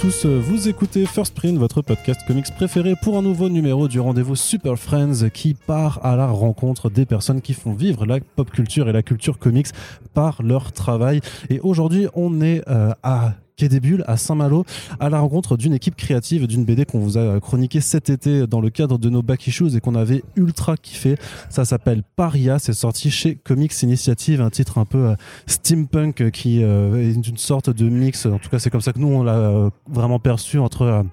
tous, vous écoutez First Print, votre podcast comics préféré pour un nouveau numéro du rendez-vous Super Friends qui part à la rencontre des personnes qui font vivre la pop culture et la culture comics par leur travail. Et aujourd'hui, on est euh, à Des Bulles à Saint-Malo à la rencontre d'une équipe créative d'une BD qu'on vous a chroniqué cet été dans le cadre de nos back issues et qu'on avait ultra kiffé. Ça s'appelle Paria, c'est sorti chez Comics Initiative, un titre un peu euh, steampunk qui euh, est une sorte de mix. En tout cas, c'est comme ça que nous on l'a euh, vraiment perçu entre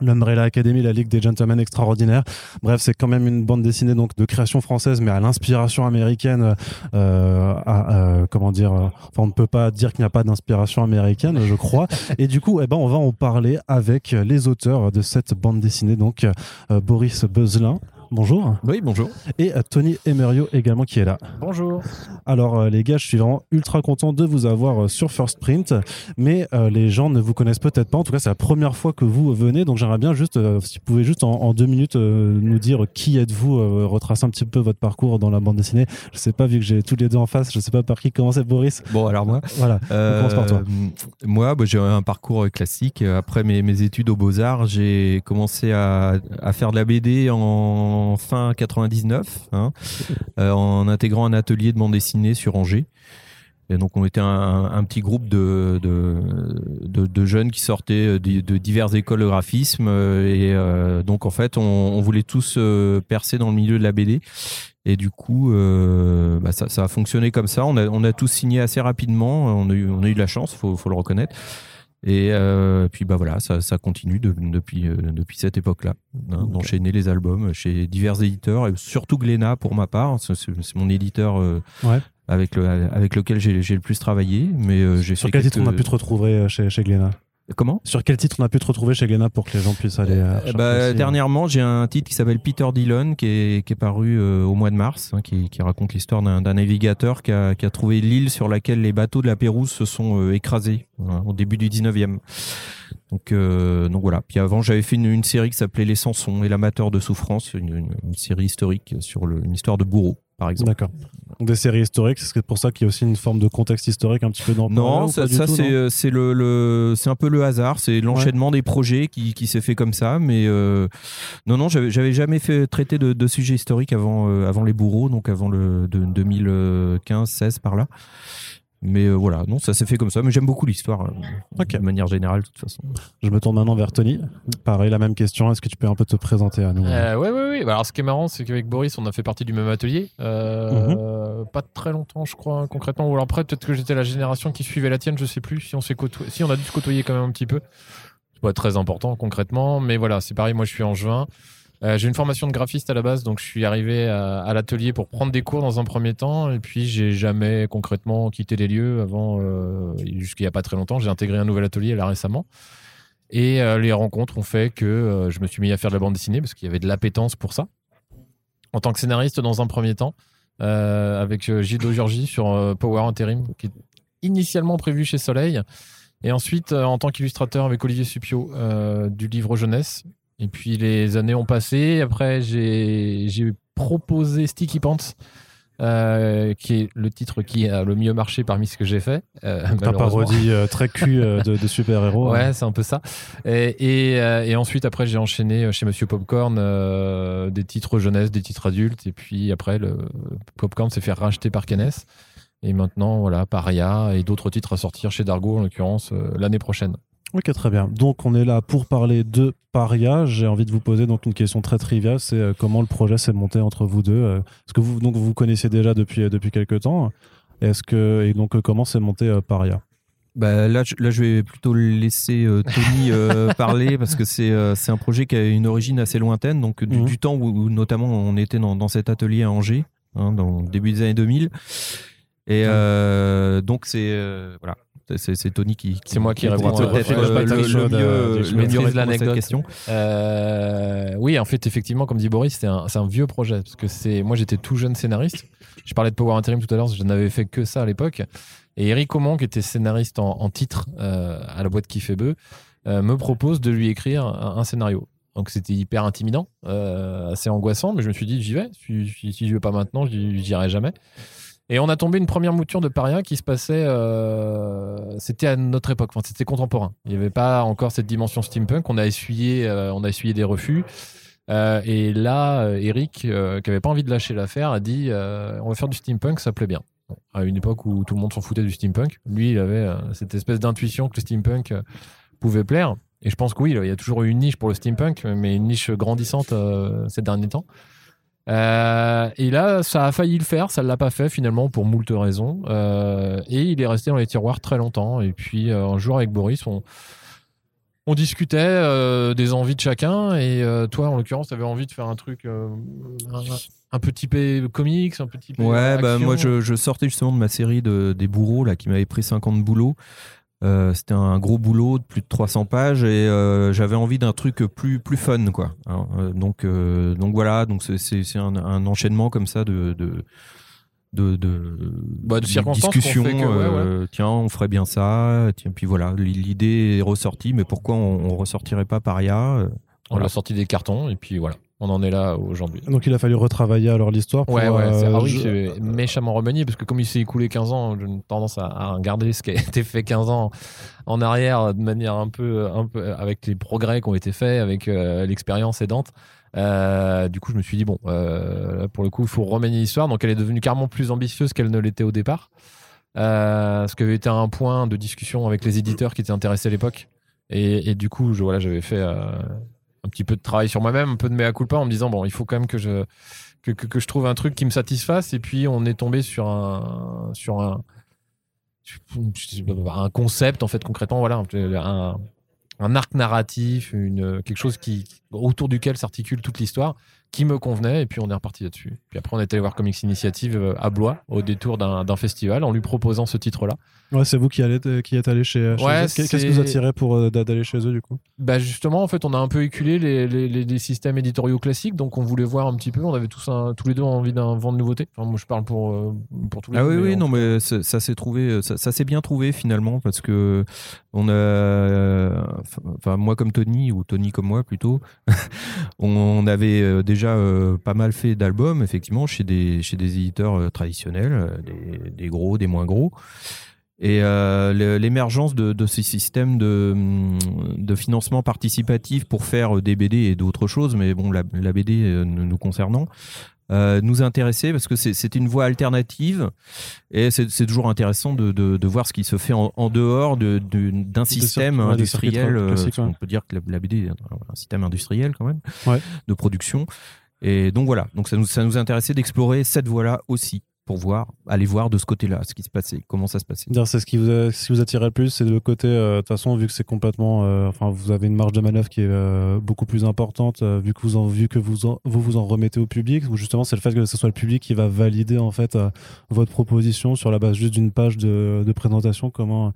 l'Umbrella Academy, la Ligue des Gentlemen Extraordinaires. Bref, c'est quand même une bande dessinée donc de création française, mais à l'inspiration américaine. Euh, à, comment dire Enfin, on ne peut pas dire qu'il n'y a pas d'inspiration américaine, je crois. Et du coup, eh ben, on va en parler avec les auteurs de cette bande dessinée, donc euh, Boris Beuzelin bonjour. Oui, bonjour. Et euh, Tony Emerio également qui est là. Bonjour. Alors euh, les gars, je suis vraiment ultra content de vous avoir euh, sur First Print, mais les gens ne vous connaissent peut-être pas. En tout cas, c'est la première fois que vous venez, donc j'aimerais bien juste, si vous pouvez juste en, deux minutes nous dire qui êtes-vous, retracer un petit peu votre parcours dans la bande dessinée. Je sais pas, vu que j'ai tous les deux en face, je sais pas par qui commencer, Boris. Bon, alors moi. Voilà, on commence par toi. Moi, bah, j'ai un parcours classique. Après mes, mes études aux Beaux-Arts, j'ai commencé à, à faire de la BD en fin 99, hein, euh, en intégrant un atelier de bande dessinée sur Angers. Et donc on était un, petit groupe de, de, jeunes qui sortaient de, diverses écoles de graphisme euh, et euh, donc en fait on, voulait tous percer dans le milieu de la BD et du coup bah, ça, a fonctionné comme ça. On a, on a tous signé assez rapidement. On a eu, on a eu de la chance, faut, faut le reconnaître. Et euh, puis bah voilà, ça, ça continue depuis, euh, depuis cette époque-là, hein, d'enchaîner les albums chez divers éditeurs, et surtout Glénat pour ma part, c'est mon éditeur euh, avec, le, avec lequel j'ai le plus travaillé. Mais j'ai Sur quel titre on a pu te retrouver chez, chez Glénat? Comment? Sur quel titre on a pu te retrouver chez Glénat pour que les gens puissent aller euh, bah, euh Dernièrement, j'ai un titre qui s'appelle Peter Dillon, qui est, qui est paru euh, au mois de mars, hein, qui, qui, raconte l'histoire d'un navigateur qui a, qui a trouvé l'île sur laquelle les bateaux de la Pérouse se sont écrasés hein, au début du 19e. Donc, donc voilà. Puis avant, j'avais fait une, une, série qui s'appelait Les Sansons et l'amateur de souffrance, une, une, série historique sur le, une histoire de bourreau par exemple. D'accord. Des séries historiques, c'est pour ça qu'il y a aussi une forme de contexte historique un petit peu dans Non, ça, ça euh, c'est le, le c'est un peu le hasard, c'est l'enchaînement des projets qui, qui s'est fait comme ça, mais euh, non non, j'avais jamais fait traiter de, de sujets historiques avant euh, avant les bourreaux, donc avant le de 2015 16 par là. Mais euh, voilà, non, ça s'est fait comme ça. Mais j'aime beaucoup l'histoire, euh, de manière générale, de toute façon. Je me tourne maintenant vers Tony. Pareil, la même question. Est-ce que tu peux un peu te présenter à nous euh, Oui, oui, oui. Alors, ce qui est marrant, c'est qu'avec Boris, on a fait partie du même atelier. Mhm. Pas très longtemps, je crois, concrètement. Ou alors après, peut-être que j'étais la génération qui suivait la tienne, je sais plus. Si on, s'est si on a dû se côtoyer quand même un petit peu. C'est pas très important, concrètement. Mais voilà, c'est pareil. Moi, je suis en juin. Euh, j'ai une formation de graphiste à la base, donc je suis arrivé à, l'atelier pour prendre des cours dans un premier temps, et puis j'ai jamais concrètement quitté les lieux avant, euh, jusqu'il n'y a pas très longtemps. J'ai intégré un nouvel atelier là récemment. Et euh, les rencontres ont fait que je me suis mis à faire de la bande dessinée parce qu'il y avait de l'appétence pour ça. En tant que scénariste dans un premier temps, avec Gildo Giorgi sur Power Interim, qui est initialement prévu chez Soleil. Et ensuite, en tant qu'illustrateur avec Olivier Supio du livre jeunesse, et puis les années ont passé. Après, j'ai proposé Sticky Pants. Euh, qui est le titre qui a le mieux marché parmi ce que j'ai fait. Euh, Ta parodie euh, très cul euh, de, de super-héros. Ouais, c'est un peu ça. Et, et, et ensuite, après, j'ai enchaîné chez Monsieur Popcorn des titres jeunesse, des titres adultes. Et puis après, le Popcorn s'est fait racheter par Kenes. Et maintenant, voilà, Paria et d'autres titres à sortir chez Dargo, en l'occurrence, l'année prochaine. Ok, très bien. Donc, on est là pour parler de Paria. J'ai envie de vous poser donc une question très triviale. C'est euh, comment le projet s'est monté entre vous deux euh, Est-ce que vous donc vous connaissez déjà depuis euh, depuis quelques temps Est-ce que et donc comment s'est monté Paria? Bah là, je, là, je vais plutôt laisser Tony parler parce que c'est c'est un projet qui a une origine assez lointaine, donc du, mhm. temps où, notamment on était dans, dans cet atelier à Angers, hein, dans le début des années 2000. Et donc c'est voilà, c'est Tony qui, c'est moi qui réponds peut-être le, mieux, l'anecdote question. Euh, oui, en fait, effectivement, comme dit Boris, c'est un, vieux projet parce que c'est moi j'étais tout jeune scénariste. Je parlais de Power Interim tout à l'heure, je n'avais fait que ça à l'époque. Et Eric Aumont, qui était scénariste en, titre euh, à la boîte qui fait bœuf, euh, me propose de lui écrire un, scénario. Donc c'était hyper intimidant, assez angoissant, mais je me suis dit j'y vais. Si, si, si je vais pas maintenant, j'y irai jamais. Et on a tombé une première mouture de Paria qui se passait. euh, c'était à notre époque, enfin, c'était contemporain. Il n'y avait pas encore cette dimension steampunk. On a essuyé, euh, on a essuyé des refus. Euh, et là, Eric, qui avait pas envie de lâcher l'affaire, a dit on va faire du steampunk, ça plaît bien. À une époque où tout le monde s'en foutait du steampunk, lui, il avait cette espèce d'intuition que le steampunk pouvait plaire. Et je pense que oui, il y a toujours eu une niche pour le steampunk, mais une niche grandissante ces derniers temps. Euh, et là, ça a failli le faire, ça ne l'a pas fait finalement pour moult raisons. Euh, et il est resté dans les tiroirs très longtemps. Et puis euh, un jour avec Boris, on, on discutait des envies de chacun. Et toi, en l'occurrence, tu avais envie de faire un truc un, un peu typé comics, un peu typé. Ouais, bah, moi je, je sortais justement de ma série de, des bourreaux là, qui m'avait pris 5 ans de boulot. Euh, C'était un gros boulot de plus de 300 pages et euh, j'avais envie d'un truc plus, plus fun. Quoi. Alors, euh, donc, donc voilà, donc c'est- un, un enchaînement comme ça de. de de, de, Bah, de discussions, ouais, tiens on ferait bien ça tiens puis voilà l'idée est ressortie mais pourquoi on, on ressortirait pas Paria euh, On voilà. l'a sorti des cartons. Et puis voilà, on en est là aujourd'hui. Donc il a fallu retravailler alors l'histoire. pour, Ouais, ouais, c'est euh, ah oui, je- c'est méchamment remanié parce que comme il s'est écoulé 15 ans, j'ai une tendance à, à regarder ce qui a été fait 15 ans en arrière de manière un peu, un peu avec les progrès qui ont été faits, avec euh, l'expérience aidante. Euh, du coup, je me suis dit, bon, euh, là, pour le coup, il faut remanier l'histoire. Donc, elle est devenue carrément plus ambitieuse qu'elle ne l'était au départ. Euh, ce qui avait été un point de discussion avec les éditeurs qui étaient intéressés à l'époque. Et, et du coup, je, voilà, j'avais fait euh, un petit peu de travail sur moi-même, un peu de mea culpa en me disant, bon, il faut quand même que je, que, je trouve un truc qui me satisfasse. Et puis, on est tombé sur un, sur un, un concept, en fait, concrètement, voilà, un, un arc narratif, une, quelque chose qui, autour duquel s'articule toute l'histoire, qui me convenait. Et puis, on est reparti là-dessus. Puis après, on est allé voir Comics Initiative euh, à Blois, au détour d'un festival, en lui proposant ce titre-là. Ouais, c'est vous qui, allez, qui êtes allé chez, chez Ouais, eux. Qu'est-ce qui vous attirait pour euh, d'a- d'aller chez eux du coup? Bah justement, en fait, on a un peu éculé les, les, les- les systèmes éditoriaux classiques, donc on voulait voir un petit peu. On avait tous, un- tous les deux envie d'un vent de nouveauté. Enfin, moi, je parle pour, euh, pour tous les Ah oui, oui, non, mais ça, s'est trouvé, ça, ça s'est bien trouvé finalement parce que on a, euh, enfin moi comme Tony ou Tony comme moi plutôt, on avait euh, euh, pas mal fait d'albums effectivement chez des chez des éditeurs euh, traditionnels, euh, des, des gros, des moins gros. Et l'émergence de, de ces systèmes de, hum, de financement participatif pour faire des BD et d'autres choses, mais bon, la, la BD nous concernant, euh, nous intéressait parce que c'est- une voie alternative et c'est toujours intéressant de, de, de voir ce qui se fait en, en dehors de- de- d'un système ouais, industriel. euh, ouais. peut dire que la, la BD est un, un système industriel quand même Ouais. de production. Et donc voilà, donc ça nous, ça nous intéressait d'explorer cette voie-là aussi pour voir, aller voir de ce côté-là ce qui se passait, comment ça se passait. C'est ce qui vous, a- attirait le plus, c'est le côté, euh, de toute façon, vu que c'est complètement. euh, Enfin, vous avez une marge de manœuvre qui est euh, beaucoup plus importante, vu que, vous en, vu que vous, en- vous vous en remettez au public, ou justement, c'est le fait que ce soit le public qui va valider en fait votre proposition sur la base juste d'une page de, de présentation. Comment.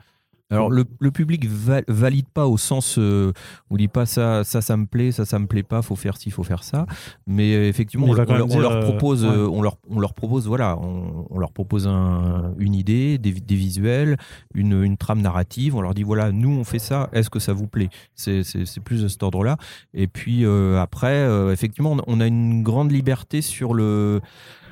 Alors le, le public va- valide pas au sens euh, on dit pas ça ça ça me plaît ça ça me plaît pas faut faire ci faut faire ça. Mais euh, effectivement on, leur- on euh, propose ouais. euh, on leur on leur propose voilà on, on leur propose un- une idée des, des visuels une, une trame narrative. On leur dit voilà nous on fait ça est-ce que ça vous plaît? C'est c'est plus de cet ordre là et puis euh, après euh, effectivement on a une grande liberté sur le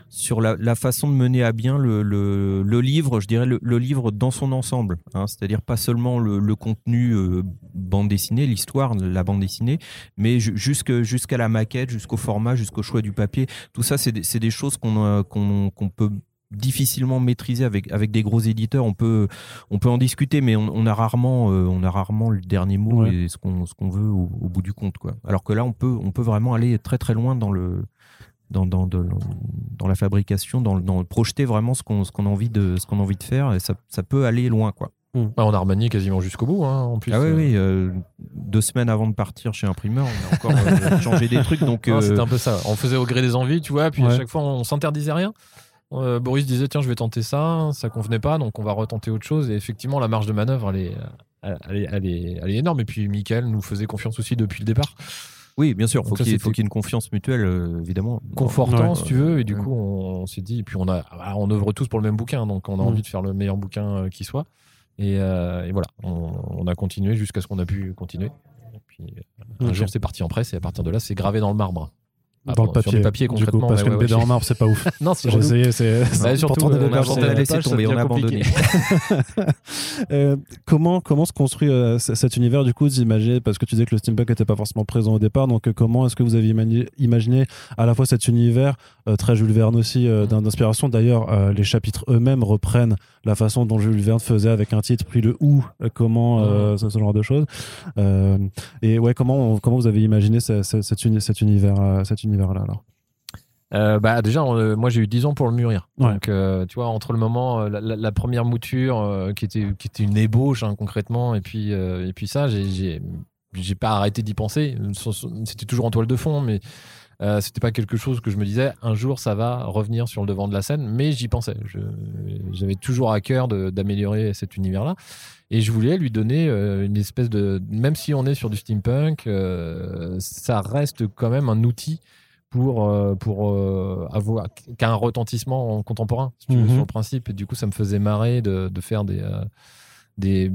sur la, la façon de mener à bien le, le, le livre, je dirais le, le livre dans son ensemble, hein, c'est-à-dire pas seulement le, contenu euh, bande dessinée, l'histoire, la bande dessinée, mais jusqu'à la maquette, jusqu'au format, jusqu'au choix du papier. Tout ça, c'est des, choses qu'on euh, qu'on qu'on peut difficilement maîtriser avec avec des gros éditeurs on peut on peut en discuter mais on, on a rarement euh, on a rarement le dernier mot Ouais. et ce qu'on ce qu'on veut au, au bout du compte quoi alors que là on peut on peut vraiment aller très très loin dans le dans, dans, de- dans la fabrication, dans, le- dans projeter vraiment ce qu'on qu'on a envie de ce qu'on a envie de faire et ça, ça peut aller loin quoi. Ouais, on a remanié quasiment jusqu'au bout, hein, en plus. ah oui euh, oui, euh, deux semaines avant de partir chez imprimeur, on a encore euh, changé des trucs donc euh, C'était un peu ça. On faisait au gré des envies, tu vois, puis à chaque fois, on s'interdisait rien. Boris disait, tiens, je vais tenter ça, ça convenait pas, donc on va retenter autre chose. Et effectivement, la marge de manœuvre, elle est, elle est, elle est, elle est énorme. Et puis, Michael nous faisait confiance aussi depuis le départ. Oui bien sûr, faut ça, c'était- faut qu'il y ait une confiance mutuelle euh, évidemment. Confortant, Ouais. si tu veux. Et du Ouais. coup, on, on s'est dit, et puis on, a, ah, on œuvre tous pour le même bouquin, donc on a Mm. envie de faire le meilleur bouquin euh, qui soit. Et, euh, et voilà, on, on a continué jusqu'à ce qu'on a pu continuer. Et puis, un jour, c'est parti en presse, et à partir de là, c'est gravé dans le marbre. Ah, dans le pardon, sur papier, du papier du coup, concrètement. parce qu'une ouais, BD ouais. en marbre, c'est pas ouf. non, c'est J'ai essayé, c'est Bah, surtout, tourner on les a laissé tomber, on a compliqué. Euh, comment comment se construit euh, cet univers du coup d'imaginer parce que tu disais que le steampunk n'était pas forcément présent au départ donc euh, comment est-ce que vous avez imaginé à la fois cet univers euh, très Jules Verne aussi euh, d'in- d'inspiration? D'ailleurs euh, les chapitres eux-mêmes reprennent la façon dont Jules Verne faisait avec un titre puis le où comment euh, ce, ce genre de choses et ouais comment on- comment vous avez imaginé ce- ce- cet, uni- cet univers cet univers là alors Euh, bah déjà, euh, moi j'ai eu 10 ans pour le mûrir. Ouais. Donc euh, tu vois, entre le moment, la, première mouture qui était qui était une ébauche hein, concrètement, et puis et puis ça, j'ai j'ai pas arrêté d'y penser. C'était toujours en toile de fond, mais c'était pas quelque chose que je me disais un jour ça va revenir sur le devant de la scène, mais j'y pensais. J'avais toujours à cœur d'améliorer cet univers-là. Et je voulais lui donner une espèce de. Même si on est sur du steampunk, ça reste quand même un outil pour, euh, pour euh, avoir qu'un retentissement en contemporain, si tu veux, Mhm. sur le principe. Et du coup, ça me faisait marrer de, de faire des, euh, des,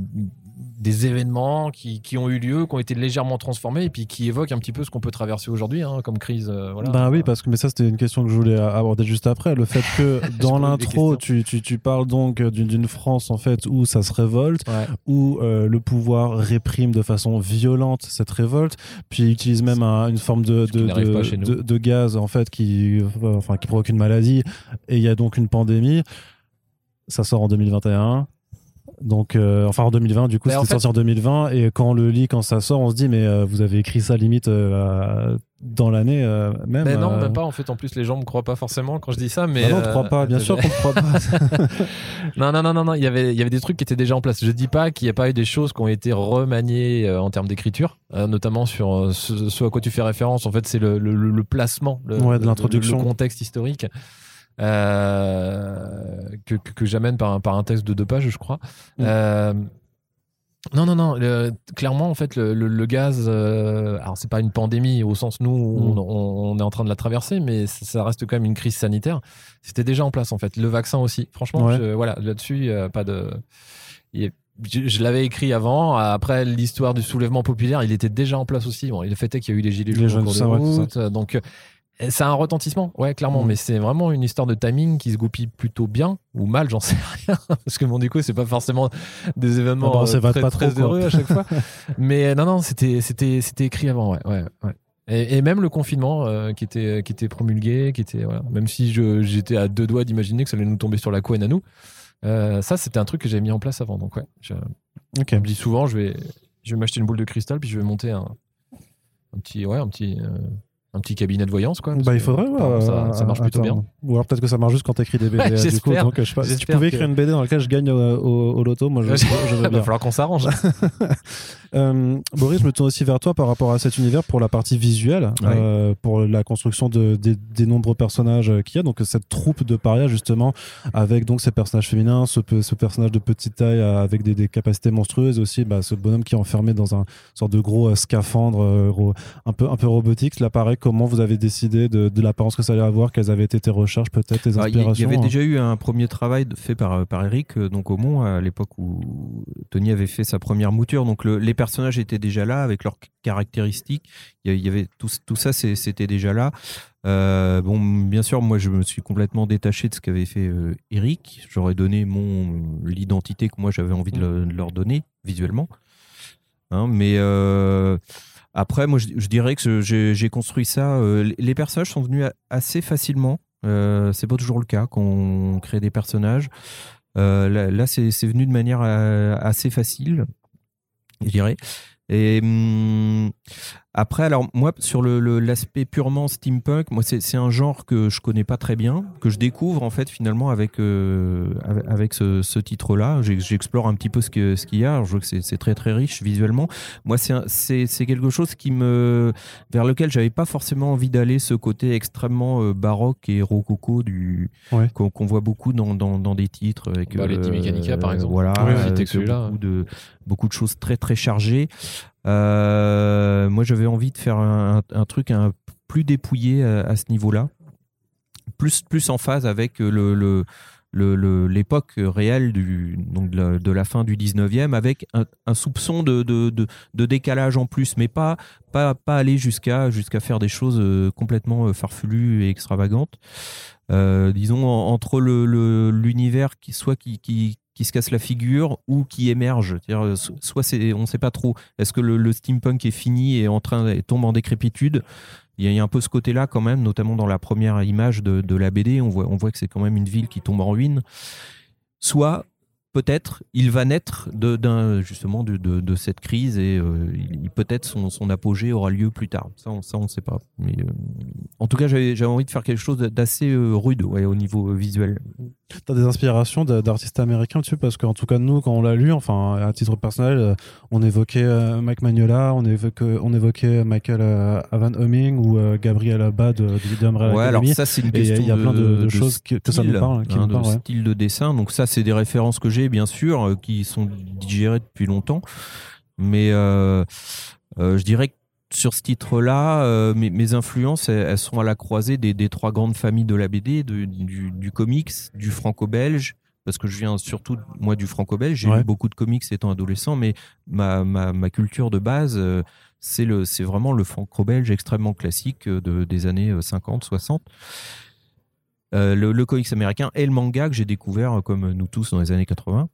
des événements qui, qui ont eu lieu, qui ont été légèrement transformés et puis qui évoquent un petit peu ce qu'on peut traverser aujourd'hui hein, comme crise. euh, voilà. Bah oui, parce que mais ça c'était une question que je voulais aborder juste après. Le fait que dans l'intro, tu, tu, tu parles donc d'une France en fait où ça se révolte, Ouais. où euh, le pouvoir réprime de façon violente cette révolte, puis utilise même un- une forme de, de- de gaz en fait qui, euh, enfin, qui provoque une maladie, et il y a donc une pandémie. Ça sort en 2021. Donc, euh, enfin en 2020, du coup, en c'était fait- sorti en 2020. Et quand on le lit, quand ça sort, on se dit, mais euh, vous avez écrit ça limite euh, dans l'année euh, même. Mais non, euh, même pas. En fait, en plus, les gens me croient pas forcément quand je dis ça. Mais bah non, on ne euh, croit pas, bien sûr qu'on ne croit pas. Non, non, non, non, non. Il y avait, il y avait des trucs qui étaient déjà en place. Je dis pas qu'il n'y a pas eu des choses qui ont été remaniées euh, en termes d'écriture, euh, notamment sur euh, ce, ce à quoi tu fais référence. En fait, c'est le, le, le- le placement, le, Ouais, de le- l'introduction. le contexte historique que, que, j'amène par, un- par un texte de deux pages, je crois. Mm. Euh, non, non, non. le- clairement, en fait, le, le- le gaz, euh, alors c'est pas une pandémie au sens nous, où Mm. on, on- on est en train de la traverser, mais ça reste quand même une crise sanitaire. C'était déjà en place, en fait. Le vaccin aussi. Franchement, Ouais. je- voilà, là-dessus, euh, pas de. il Je, je l'avais écrit avant. Après l'histoire du soulèvement populaire, il était déjà en place aussi. Bon, le fait est qu'il y a eu les gilets jaunes au cours de ouais, route, euh, donc. Ça a un retentissement, ouais, clairement, Mm. mais c'est vraiment une histoire de timing qui se goupille plutôt bien ou mal, j'en sais rien, parce que bon, du coup, c'est pas forcément des événements Ah bah, on euh, très, pas très trop, heureux à chaque fois. mais euh, non, non, c'était, c'était, c'était écrit avant, ouais, ouais, ouais. Et, et même le confinement euh, qui était, qui était promulgué, qui était, voilà, même si je, j'étais à deux doigts d'imaginer que ça allait nous tomber sur la couenne à nous, euh, ça, c'était un truc que j'avais mis en place avant, donc ouais, je, me dis souvent, je vais, je vais m'acheter une boule de cristal, puis je vais monter un, un petit, ouais, un petit, un petit cabinet de voyance, quoi. Bah, il que, faudrait, ouais, ça, euh, ça marche plutôt bien. Ou alors peut-être que ça marche juste quand t'écris des BD. Ouais, euh, du coup, donc, euh, je sais pas. Si tu pouvais que- écrire une BD dans laquelle je gagne au, au- au loto, moi je, je veux Il va bien. falloir qu'on s'arrange. Euh, Boris, je me tourne aussi vers toi par rapport à cet univers pour la partie visuelle, Ouais. euh, pour la construction de, des, des nombreux personnages qu'il y a. Donc cette troupe de parias justement, avec donc ces personnages féminins, ce, ce personnage de petite taille avec des, des capacités monstrueuses, aussi bah, ce bonhomme qui est enfermé dans un sorte de gros scaphandre un peu un peu robotique. Là, pareil, comment vous avez décidé de, de l'apparence que ça allait avoir, quelles avaient été tes recherches, peut-être tes Il y- inspirations. il y avait hein. déjà eu un premier travail fait par, par Eric, euh, donc au Mont, à l'époque où Tony avait fait sa première mouture. Donc le- les personnages étaient déjà là avec leurs caractéristiques. Il y avait tout, tout ça, c'était déjà là. Euh, bon, bien sûr, moi je me suis complètement détaché de ce qu'avait fait euh, Eric. J'aurais donné mon l'identité que moi j'avais envie de, le- de leur donner visuellement. Hein, mais euh, après, moi je, dirais que j'ai construit ça. euh, les- personnages sont venus assez facilement. Euh, c'est pas toujours le cas quand on crée des personnages. Euh, là, c'est venu de manière euh, assez facile, je dirais. Et hum, après, alors moi, sur le- le- l'aspect purement steampunk, moi, c'est un genre que je connais pas très bien, que je découvre en fait finalement avec euh, avec- ce, ce titre-là. J'explore un petit peu ce qu'il y a. Alors, je vois que c'est très très riche visuellement. Moi, c'est quelque chose qui me vers lequel j'avais pas forcément envie d'aller, ce côté extrêmement euh, baroque et rococo du Ouais. qu'on voit beaucoup dans, dans, dans des titres avec Bah, les Die Mechanica, par exemple. Voilà, Oui, avec beaucoup de beaucoup de choses très très chargées. Euh, moi, j'avais envie de faire un, truc plus dépouillé à, à ce niveau-là, plus en phase avec l'époque réelle de, la, fin du 19e avec un, soupçon de, décalage en plus, mais pas, aller jusqu'à faire des choses euh, complètement farfelues et extravagantes. disons, entre l'univers qui soit qui, qui se casse la figure ou qui émerge. Euh, soit on ne sait pas trop. Est-ce que le, steampunk est fini et en train de tombe en décrépitude? Il y, a, un peu ce côté-là quand même, notamment dans la première image de, de la BD, on voit, on voit que c'est quand même une ville qui tombe en ruine. Soit peut-être il va naître de, justement de, de, cette crise et euh, peut-être son, son, apogée aura lieu plus tard. Ça, on, ça, on ne sait pas. Mais, euh, en tout cas, j'avais envie de faire quelque chose d'assez euh, rude ouais, au niveau visuel. Tu as des inspirations d'artistes américains dessus? Parce qu'en tout cas, nous, quand on l'a lu, enfin, à titre personnel, on évoquait Mike Magnola, on évoquait, on évoquait Michael Avan Humming ou Gabriel Abad de, de Ouais, alors ça, c'est une question Il y a plein de, choses que, ça nous parle. Qui hein, de style de dessin. Donc, ça, c'est des références que j'ai bien sûr, euh, qui sont digérés depuis longtemps. Mais euh, euh, je dirais que sur ce titre-là, mes, influences, elles, sont à la croisée des, trois grandes familles de la BD, du, comics, du franco-belge, parce que je viens surtout, moi, du franco-belge. J'ai lu beaucoup de comics étant adolescent, mais ma, ma, culture de base, c'est vraiment le franco-belge extrêmement classique de, des années 50, 60. Euh, le, comics américain et le manga que j'ai découvert euh, comme nous tous dans les années 80.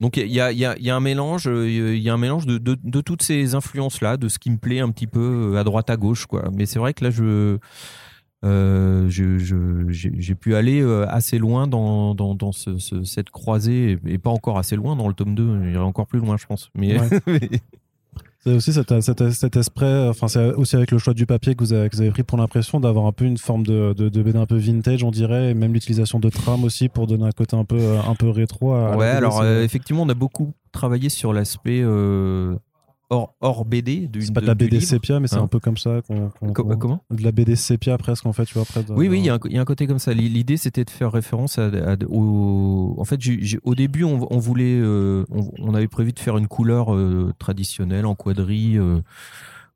Donc il y a, un mélange, il y a un mélange de, toutes ces influences là, de ce qui me plaît un petit peu euh, à droite à gauche quoi. Mais c'est vrai que là je j'ai pu aller assez loin dans, cette croisée et pas encore assez loin dans le tome 2 il y encore plus loin je pense mais C'est aussi cet, cet, esprit, enfin c'est aussi avec le choix du papier que vous avez, que vous avez pris pour l'impression d'avoir un peu une forme de, de, de BD un peu vintage, on dirait, et même l'utilisation de trames aussi pour donner un côté un peu, un peu rétro. À ouais, alors euh, effectivement, on a beaucoup travaillé sur l'aspect euh, hors, BD. C'est pas de la BD sépia, mais c'est hein un peu comme ça. comment De la BD sépia presque, en fait, tu vois. Après, oui, oui, il y, a un côté comme ça. L'idée, c'était de faire référence à, au. En fait, au début, on, voulait. Euh, on, avait prévu de faire une couleur euh, traditionnelle en quadrille. Euh,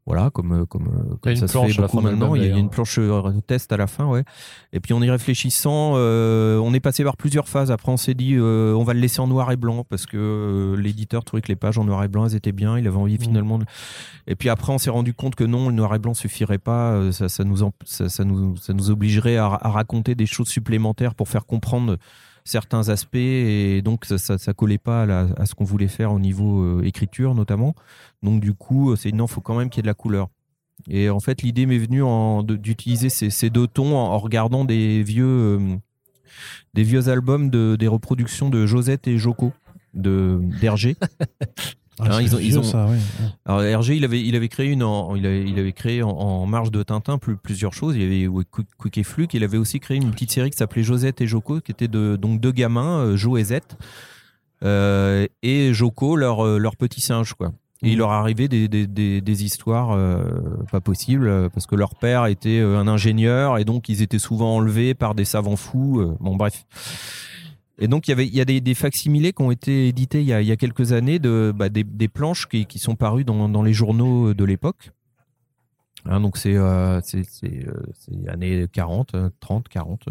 voilà, comme, euh, comme, euh, comme ça se fait beaucoup maintenant. Il y a une planche euh, test à la fin, ouais. Et puis en y réfléchissant, on est passé par plusieurs phases. Après, on s'est dit, on va le laisser en noir et blanc parce que l'éditeur trouvait que les pages en noir et blanc, elles étaient bien. Il avait envie mmh. finalement. De... Et puis après, on s'est rendu compte que non, le noir et blanc suffirait pas. Ça, ça nous, ça, nous, ça nous obligerait à, à raconter des choses supplémentaires pour faire comprendre certains aspects et donc ça, ça, collait pas à, ce qu'on voulait faire au niveau euh, écriture notamment. Donc du coup, c'est non, faut quand même qu'il y ait de la couleur. Et en fait, l'idée m'est venue d'utiliser ces, deux tons en, regardant des vieux, euh, des vieux albums de, des reproductions de Josette et Joko de d'Hergé. Ah, hein, ils ont, ça, Alors Hergé, il avait, il avait créé une, en, il, avait, il avait créé en, marge de Tintin plus, plusieurs choses. Il y avait Quick, et Fluke. Il avait aussi créé une petite série qui s'appelait Josette et Joko, qui était de, donc deux gamins, euh, Jo et Zette, euh, et Joko, leur, euh, leur petit singe, quoi. Et il mmh. leur arrivait des, des, des, des histoires pas possibles parce que leur père était un ingénieur et donc ils étaient souvent enlevés par des savants fous. bon bref. Et donc, il y, avait, il y a des, facsimilés qui ont été édités il y a, il y a quelques années, de, bah, des, des, planches qui, qui, sont parues dans, dans, les journaux de l'époque. Hein, donc, c'est euh, euh, années 40, 30, 40.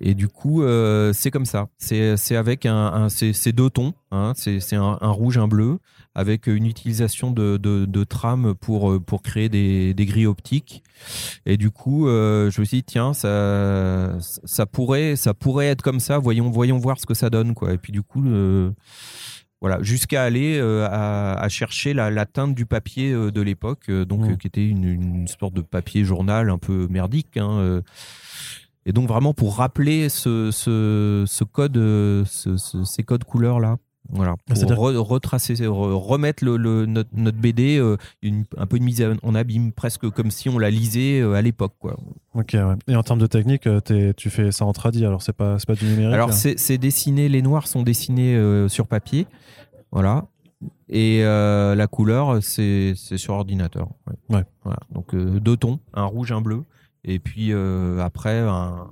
Et du coup, euh, c'est comme ça. C'est avec un, un c'est deux tons. Hein, c'est un, un, rouge, un bleu avec une utilisation de, de, de trames pour, pour créer des, des, grilles optiques. Et du coup, euh, je me suis dit, tiens, ça, ça, pourrait, ça pourrait être comme ça, voyons, voyons voir ce que ça donne. Quoi. Et puis du coup, euh, voilà, jusqu'à aller euh, à, à, chercher la, la, teinte du papier de l'époque, donc mmh. qui était une, une, sorte de papier journal un peu merdique. Hein, et donc vraiment pour rappeler ce, ce, ce code, ce, ces codes couleurs là. Voilà, pour retracer, remettre le, notre, BD euh, un peu une mise en abîme, presque comme si on la lisait euh, à l'époque. Quoi. Ok, ouais. Et en termes de technique, euh, tu fais ça en tradi, alors c'est pas, pas du numérique Alors c'est dessiné, les noirs sont dessinés sur papier, voilà. Et la couleur, c'est sur ordinateur. Ouais. Voilà. Donc deux tons, un rouge, un bleu. Et puis après, un,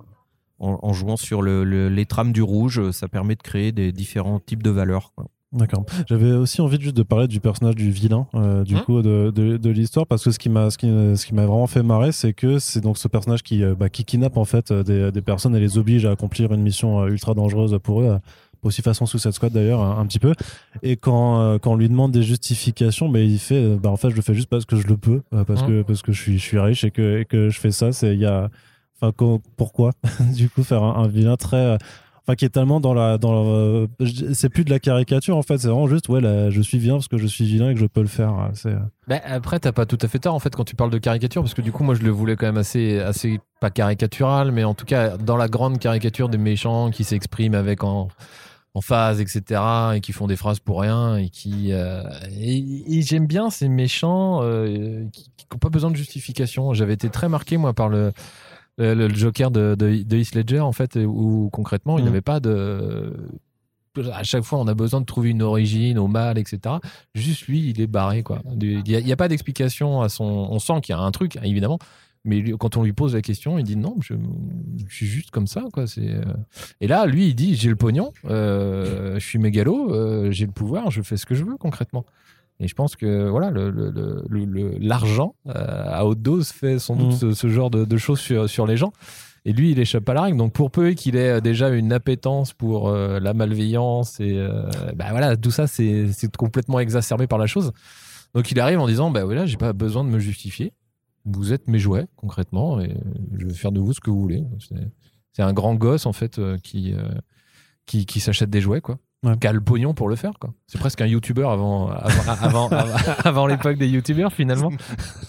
en, jouant sur le, les trames du rouge, ça permet de créer des différents types de valeurs. D'accord. J'avais aussi envie juste de parler du personnage du vilain, euh, du Mmh. coup, de, de, de l'histoire, parce que ce qui m'a ce qui, ce qui m'a vraiment fait marrer, c'est que c'est donc ce personnage qui, euh, bah, qui kidnappe en fait euh, des, des personnes et les oblige à accomplir une mission euh, ultra dangereuse pour eux. Aussi façon sous cette squad d'ailleurs un, un petit peu. Et quand, euh, quand on lui demande des justifications mais il fait bah en fait je le fais juste parce que je le peux euh, parce Mmh. que parce que je suis je suis riche et que et que je fais ça. C'est il y a enfin pourquoi du coup faire un, un vilain très enfin qui est tellement dans la dans c'est plus de la caricature en fait. C'est vraiment juste ouais là, je suis vilain parce que je suis vilain et que je peux le faire euh, c'est Bah, après, t'as pas tout à fait tort en fait quand tu parles de caricature, parce que du coup, moi, je le voulais quand même assez, assez pas caricatural, mais en tout cas dans la grande caricature des méchants qui s'expriment avec en, en phase, etc., et qui font des phrases pour rien, et qui euh, et, et j'aime bien ces méchants euh, qui n'ont pas besoin de justification. J'avais été très marqué moi par le le, le Joker de, de, de Heath Ledger en fait, où concrètement il Mhm. n'avait pas de à chaque fois, on a besoin de trouver une origine au mal, etc. Juste lui, il est barré, quoi. Il n'y a, a pas d'explication à son. On sent qu'il y a un truc, évidemment. Mais lui, quand on lui pose la question, il dit non, je, je suis juste comme ça, quoi. C'est. euh. Et là, lui, il dit j'ai le pognon, euh, je suis mégalo, euh, j'ai le pouvoir, je fais ce que je veux concrètement. Et je pense que voilà, le- le- le- le- le- l'argent euh, à haute dose fait sans doute Mhm. ce, ce genre de, de choses sur, sur les gens. Et lui, il échappe à la règle. Donc, pour peu qu'il ait déjà une appétence pour euh, la malveillance et euh, bah voilà, tout ça, c'est c'est complètement exacerbé par la chose. Donc, il arrive en disant, bah voilà, j'ai pas besoin de me justifier. Vous êtes mes jouets, concrètement, et je vais faire de vous ce que vous voulez. C'est- un grand gosse, en fait, euh, qui, euh, qui, qui s'achète des jouets, quoi. Ouais. Qui a le pognon pour le faire, quoi. C'est presque un YouTuber avant, avant, avant, avant, avant l'époque des YouTubers, finalement.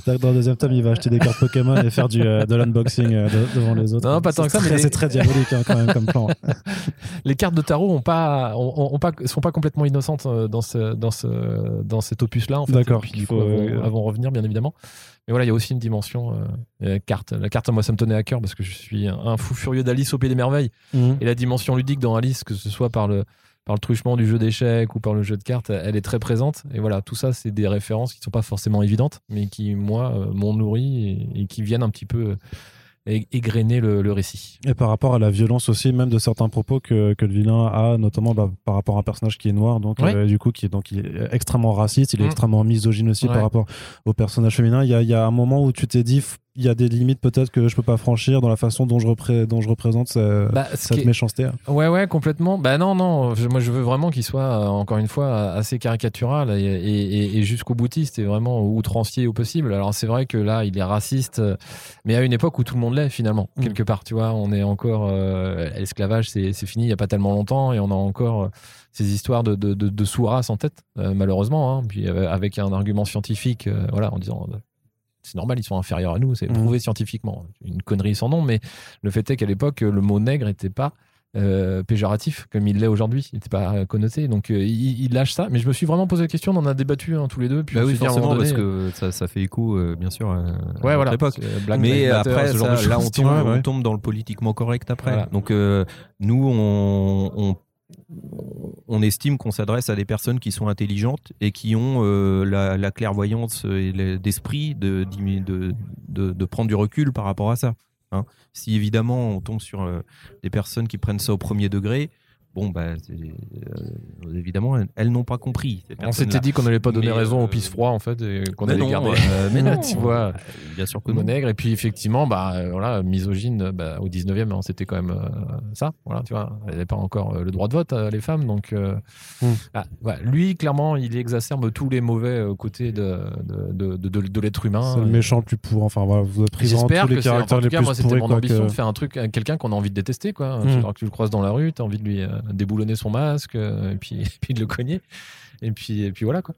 dans le deuxième tome il va acheter des cartes Pokémon et faire du euh, de l'unboxing euh, de- devant les autres Non, pas tant C'est que ça, mais les- c'est très diabolique hein, quand même comme plan les cartes de tarot ont pas, ont, ont pas, sont pas complètement innocentes euh, dans ce, dans ce, dans cet opus-là. En fait. D'accord, il du faut, euh, vont revenir, bien évidemment. Mais voilà, il y a aussi une dimension euh, carte. La carte, moi, ça me tenait à cœur parce que je suis un, un fou furieux d'Alice au Pays des Merveilles. Mhm. Et la dimension ludique dans Alice, que ce soit par le, par le truchement du jeu d'échecs ou par le jeu de cartes, elle est très présente. Et voilà, tout ça, c'est des références qui sont pas forcément évidentes, mais qui, moi, euh, m'ont nourri et, et qui viennent un petit peu euh, égrener le, le récit. Et par rapport à la violence aussi, même de certains propos que, que le vilain a, notamment bah, par rapport à un personnage qui est noir, donc Ouais. euh, du coup qui est donc il est extrêmement raciste, il est Mm. extrêmement misogyne aussi Ouais. par rapport au personnage féminin. Il y a, y a un moment où tu t'es dit, il y a des limites peut-être que je peux pas franchir dans la façon dont je, repré- dont je représente Bah, ce cette est- méchanceté. Ouais, ouais, complètement. Bah non, non. je- moi, je veux vraiment qu'il soit, euh, encore une fois, assez caricatural et, et- et- et jusqu'au boutiste et vraiment outrancier au possible. Alors, c'est vrai que là, il est raciste, euh, mais à une époque où tout le monde l'est, finalement, Mm. quelque part. Tu vois, on est encore. euh, L'esclavage, c'est c'est fini il n'y a pas tellement longtemps et on a encore euh, ces histoires de, de, de, de sous-race en tête, euh, malheureusement. hein. Puis euh, avec un argument scientifique, euh, voilà, en disant. Euh, c'est normal, ils sont inférieurs à nous, c'est Mm. prouvé scientifiquement. Une connerie sans nom, mais le fait est qu'à l'époque, le mot nègre n'était pas euh, péjoratif comme il l'est aujourd'hui. Il n'était pas euh, connoté. Donc euh, il, il lâche ça. Mais je me suis vraiment posé la question, on en a débattu hein, tous les deux. Puis Bah oui, à forcément, moment parce donné, que ça, ça fait écho, euh, bien sûr, à, à Ouais, notre voilà. époque. c'est, euh, Black Mais après, ce genre ça, de là, on tombe, vois. ouais. on tombe dans le politiquement correct après. Voilà. Donc, euh, nous, on, on, on estime qu'on s'adresse à des personnes qui sont intelligentes et qui ont euh, la, la clairvoyance d'esprit de, de prendre du recul par rapport à ça. hein. Si évidemment on tombe sur euh, des personnes qui prennent ça au premier degré, bon, bah, c'est- euh, évidemment, elles, elles n'ont pas compris. On s'était dit qu'on n'allait pas donner Mais, raison euh, au pisse froid en fait et qu'on allait non, garder. euh, mais non, tu vois. Bien sûr que le non. nègre et puis effectivement bah euh, voilà misogyne euh, bah, au 19e hein, c'était quand même euh, ça voilà tu vois elle n'avait pas encore euh, le droit de vote euh, les femmes donc euh, Mm. ah, ouais, lui clairement il exacerbe tous les mauvais euh, côtés de de, de, de, de l'être humain C'est le méchant le plus pour. Enfin voilà, vous avez pris tous les que c'est- en caractères tout les cas, plus moi c'était mon ambition que- de faire un truc avec quelqu'un qu'on a envie de détester quoi Mm. alors que tu le croises dans la rue t'as envie de lui euh, déboulonner son masque euh, et puis et puis de le cogner et puis et puis voilà quoi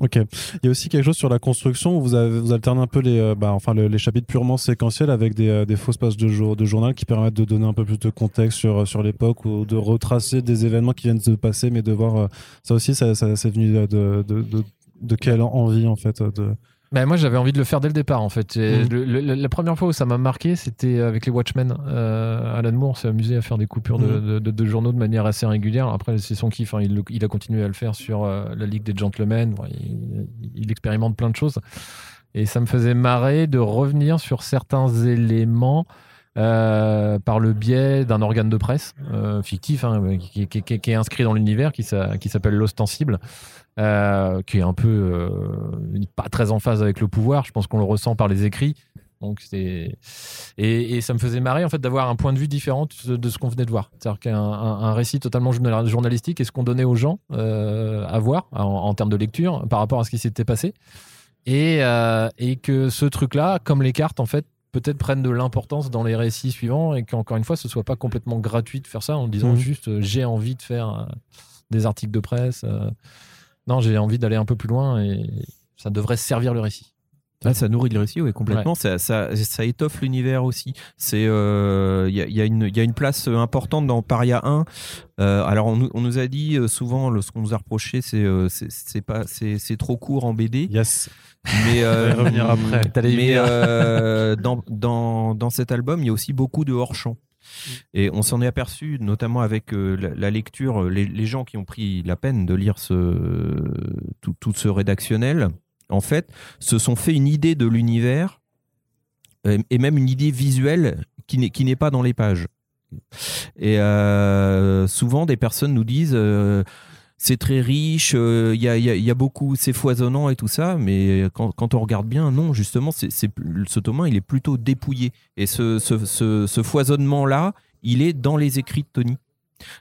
Ok. Il y a aussi quelque chose sur la construction où vous, alternez un peu les, euh, bah, enfin, le- les chapitres purement séquentiels avec des, euh, des fausses pages de, jour, de journal qui permettent de donner un peu plus de contexte sur, sur l'époque ou de retracer des événements qui viennent de se passer, mais de voir ça aussi, ça, ça- c'est venu de, de, de- de quelle envie en fait de... Ben, moi, j'avais envie de le faire dès le départ, en fait. Et le- le- la première fois où ça m'a marqué, c'était avec les Watchmen. Euh, Alan Moore s'est amusé à faire des coupures de, de- de- de journaux de manière assez régulière. Après, c'est son kiff. hein. Il, a continué à le faire sur euh, la Ligue des Gentlemen. Bon, il, il expérimente plein de choses. Et ça me faisait marrer de revenir sur certains éléments euh, par le biais d'un organe de presse euh, fictif hein, qui, est inscrit dans l'univers, qui, s'a- qui s'appelle l'ostensible, euh, qui est un peu pas très en phase avec le pouvoir. Je pense qu'on le ressent par les écrits. Donc et, ça me faisait marrer en fait d'avoir un point de vue différent de ce qu'on venait de voir. C'est-à-dire qu'un un, récit totalement journal- journalistique et ce qu'on donnait aux gens à voir en, termes de lecture par rapport à ce qui s'était passé? Et, et que ce truc-là, comme les cartes en fait, peut-être prennent de l'importance dans les récits suivants et qu'encore une fois, ce soit pas complètement gratuit de faire ça en disant Mhm. juste euh, j'ai envie de faire euh, des articles de presse. euh. non, j'ai envie d'aller un peu plus loin et ça devrait servir le récit. Ah, ça nourrit le récit, oui, complètement. Ça, ça, ça étoffe l'univers aussi. C'est, euh, il y, a, y a une, il y a une place importante dans Paria 1. Euh, alors, on, nous- on nous a dit euh, souvent, ce qu'on nous a reproché, c'est, euh, c'est, c'est pas, c'est, c'est trop court en BD. Yes. Mais euh, On va y revenir après. Mais euh, dans, dans, dans cet album, il y a aussi beaucoup de hors-champ. Et on s'en est aperçu, notamment avec euh, la, la lecture, les, les gens qui ont pris la peine de lire ce, tout, tout ce rédactionnel, en fait, se sont fait une idée de l'univers euh, et même une idée visuelle qui n'est qui n'est pas dans les pages. Et euh, souvent, des personnes nous disent euh, c'est très riche, euh, il y, a, il y a- beaucoup, c'est foisonnant et tout ça, mais quand, on regarde bien, non, justement, c'est, ce Thomas, il est plutôt dépouillé. Et ce, foisonnement-là, il est dans les écrits de Tony.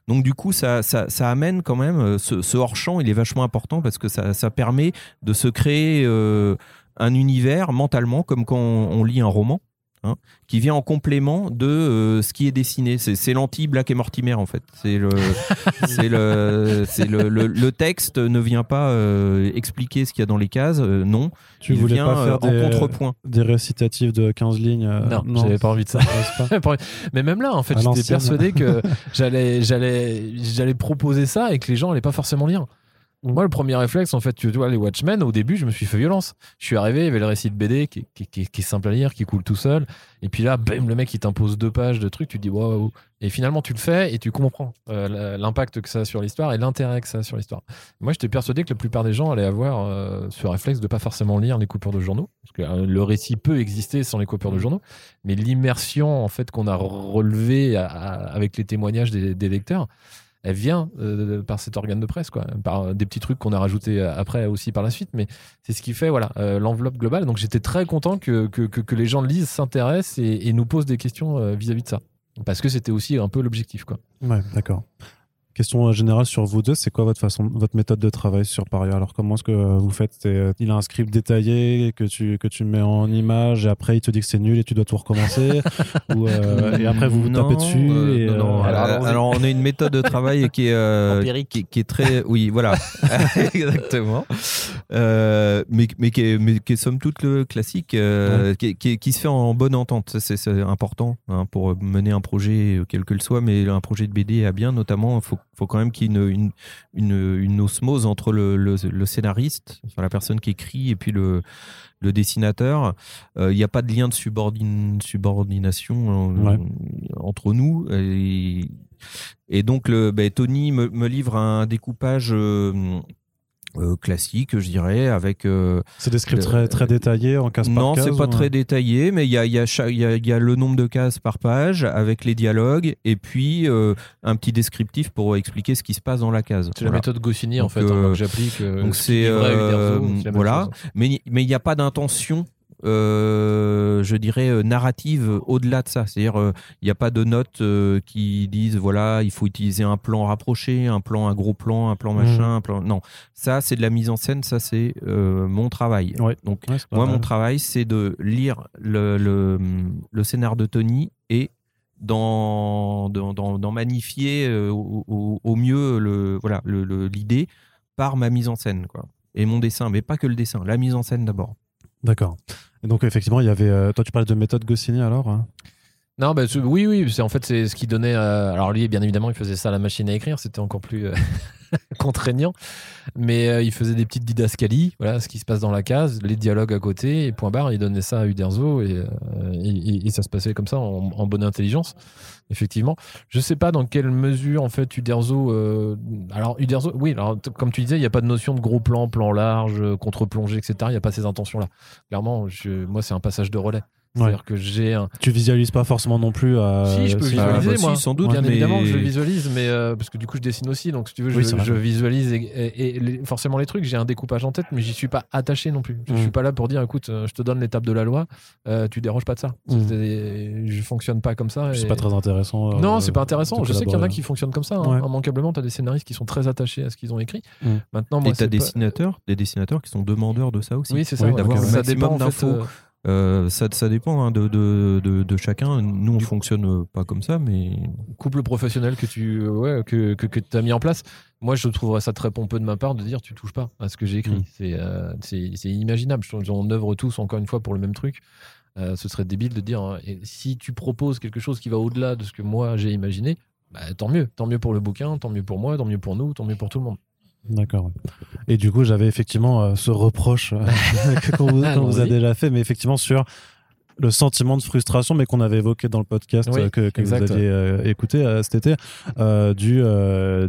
Donc du coup, ça, amène quand même, euh, ce, hors-champ, il est vachement important parce que ça, permet de se créer euh, un univers mentalement, comme quand on lit un roman. Hein, qui vient en complément de euh, ce qui est dessiné. C'est, c'est l'anti-Black et Mortimer en fait. C'est le, c'est le, c'est le, le, le texte ne vient pas euh, expliquer ce qu'il y a dans les cases. euh, non, Tu il voulais vient pas faire euh, des, en contrepoint. des récitatifs de 15 lignes euh, non, j'avais pas envie de ça. pas. Mais même là, en fait, À j'étais l'ancienne. persuadé que j'allais, j'allais, j'allais proposer ça et que les gens allaient pas forcément lire. Moi, le premier réflexe, en fait, tu vois, les Watchmen, au début, je me suis fait violence. Je suis arrivé, il y avait le récit de BD qui, qui- qui- qui est simple à lire, qui coule tout seul. Et puis là, bam, le mec, il t'impose deux pages de trucs, tu te dis waouh. Et finalement, tu le fais et tu comprends euh, l'impact que ça a sur l'histoire et l'intérêt que ça a sur l'histoire. Moi, j'étais persuadé que la plupart des gens allaient avoir euh, ce réflexe de pas forcément lire les coupures de journaux. Parce que euh, le récit peut exister sans les coupures de journaux. Mais l'immersion, en fait, qu'on a relevée à- à- avec les témoignages des, des lecteurs, elle vient euh, par cet organe de presse, quoi, par des petits trucs qu'on a rajoutés euh, après aussi par la suite, mais c'est ce qui fait voilà euh, l'enveloppe globale. Donc j'étais très content que, que, que, les gens lisent, s'intéressent et, nous posent des questions vis-à-vis de ça, parce que c'était aussi un peu l'objectif, quoi. Ouais, d'accord. Question euh, générale sur vous deux, c'est quoi votre façon, votre méthode de travail sur Paria? Alors comment est-ce que euh, vous faites? Euh, Il a un script détaillé que tu que tu mets en image et après il te dit que c'est nul et tu dois tout recommencer? Ou, euh, et après vous vous Non, tapez dessus euh, et, non, non. euh, Alors, on a une méthode de travail qui est, euh, Empirique. qui, qui est très, oui, voilà, exactement, Euh, mais, mais, qui est, mais qui est somme toute le classique, euh, qui, se fait en bonne entente. C'est important hein, pour mener un projet, quel que le soit, mais un projet de BD à bien, notamment, il faut, faut quand même qu'il y ait une, une, une, une osmose entre le, le, le scénariste, enfin, la personne qui écrit, et puis le, le dessinateur. Euh, Il n'y a pas de lien de subordine, subordination euh, Ouais. entre nous. Et, et donc, le, ben, Tony me, me livre un découpage euh, euh, classique, je dirais, avec. euh, c'est des scripts très, très détaillés en case par non, case c'est pas ou- très détaillé, mais il y a, il y, a y, a, il y a le nombre de cases par page avec les dialogues et puis euh, un petit descriptif pour expliquer ce qui se passe dans la case. C'est la méthode Goscinny en fait, hein, euh, que j'applique. euh, donc c'est, euh, voilà. chose. Mais mais il n'y a pas d'intention, euh, je dirais, euh, narrative au-delà de ça. C'est-à-dire, euh, il n'y a pas de notes euh, qui disent, voilà, il faut utiliser un plan rapproché, un plan, un gros plan, un plan Mhm. machin. Un plan... Non, ça, c'est de la mise en scène, ça, c'est mon travail. Ouais. Donc, Ouais, moi, mon travail, c'est de lire le, le, le scénar de Tony et d'en, magnifier au, au- au mieux le, voilà, l'idée par ma mise en scène. Quoi. Et mon dessin, mais pas que le dessin, la mise en scène d'abord. D'accord. Donc effectivement, il y avait. euh, toi, tu parlais de méthode Goscinny alors hein? Non, bah, oui, oui, c'est en fait c'est ce qui donnait. euh, alors lui, bien évidemment, il faisait ça à la machine à écrire, c'était encore plus euh, contraignant. Mais euh, il faisait des petites didascalies, voilà, ce qui se passe dans la case, les dialogues à côté, et point barre, il donnait ça à Uderzo et, ça se passait comme ça en, bonne intelligence, effectivement. Je sais pas dans quelle mesure en fait Uderzo. alors Uderzo, oui, alors comme tu disais, il n'y a pas de notion de gros plan, plan large, contre-plongée, etc. Il n'y a pas ces intentions-là. Clairement, je- moi, c'est un passage de relais. C'est-à-dire que j'ai un. Tu visualises pas forcément non plus à. Si, je peux Ah, visualiser, bah, moi. si, sans doute, Bien mais- évidemment que je visualise, mais euh, parce que du coup, je dessine aussi. Donc, si tu veux, je, Oui, c'est vrai. je visualise et, et- et les- forcément les trucs. J'ai un découpage en tête, mais j'y suis pas attaché non plus. Je Mm. suis pas là pour dire, écoute, euh, je te donne l'étape de la loi, euh, tu déroges pas de ça. Mm. C'est- Je fonctionne pas comme ça. C'est et- pas très intéressant. euh, Non, c'est pas intéressant. Je sais qu'il y en a qui fonctionnent comme ça. hein. Ouais. Immanquablement, tu as des scénaristes qui sont très attachés à ce qu'ils ont écrit. Mm. Maintenant, moi, Et t'as c'est des pas- dessinateurs, des dessinateurs qui sont demandeurs de ça aussi. Oui, c'est ça. D'avoir ça maximum dépend d'infos. Euh, ça, ça dépend hein, de, de, de, de chacun. Nous, on fonctionne euh, pas comme ça, mais couple professionnel que tu ouais, que, que, que as mis en place. Moi, je trouverais ça très pompeux de ma part de dire tu touches pas à ce que j'ai écrit. Mm. C'est euh, inimaginable. Qu'on œuvre tous encore une fois pour le même truc. Euh, ce serait débile de dire hein, et si tu proposes quelque chose qui va au-delà de ce que moi j'ai imaginé, bah, tant mieux. Tant mieux pour le bouquin, tant mieux pour moi, tant mieux pour nous, tant mieux pour tout le monde. D'accord. Et du coup, j'avais effectivement euh, ce reproche euh, qu'on vous, non, vous a déjà fait, mais effectivement sur le sentiment de frustration, mais qu'on avait évoqué dans le podcast Oui, euh, que, que vous aviez euh, écouté cet été, du,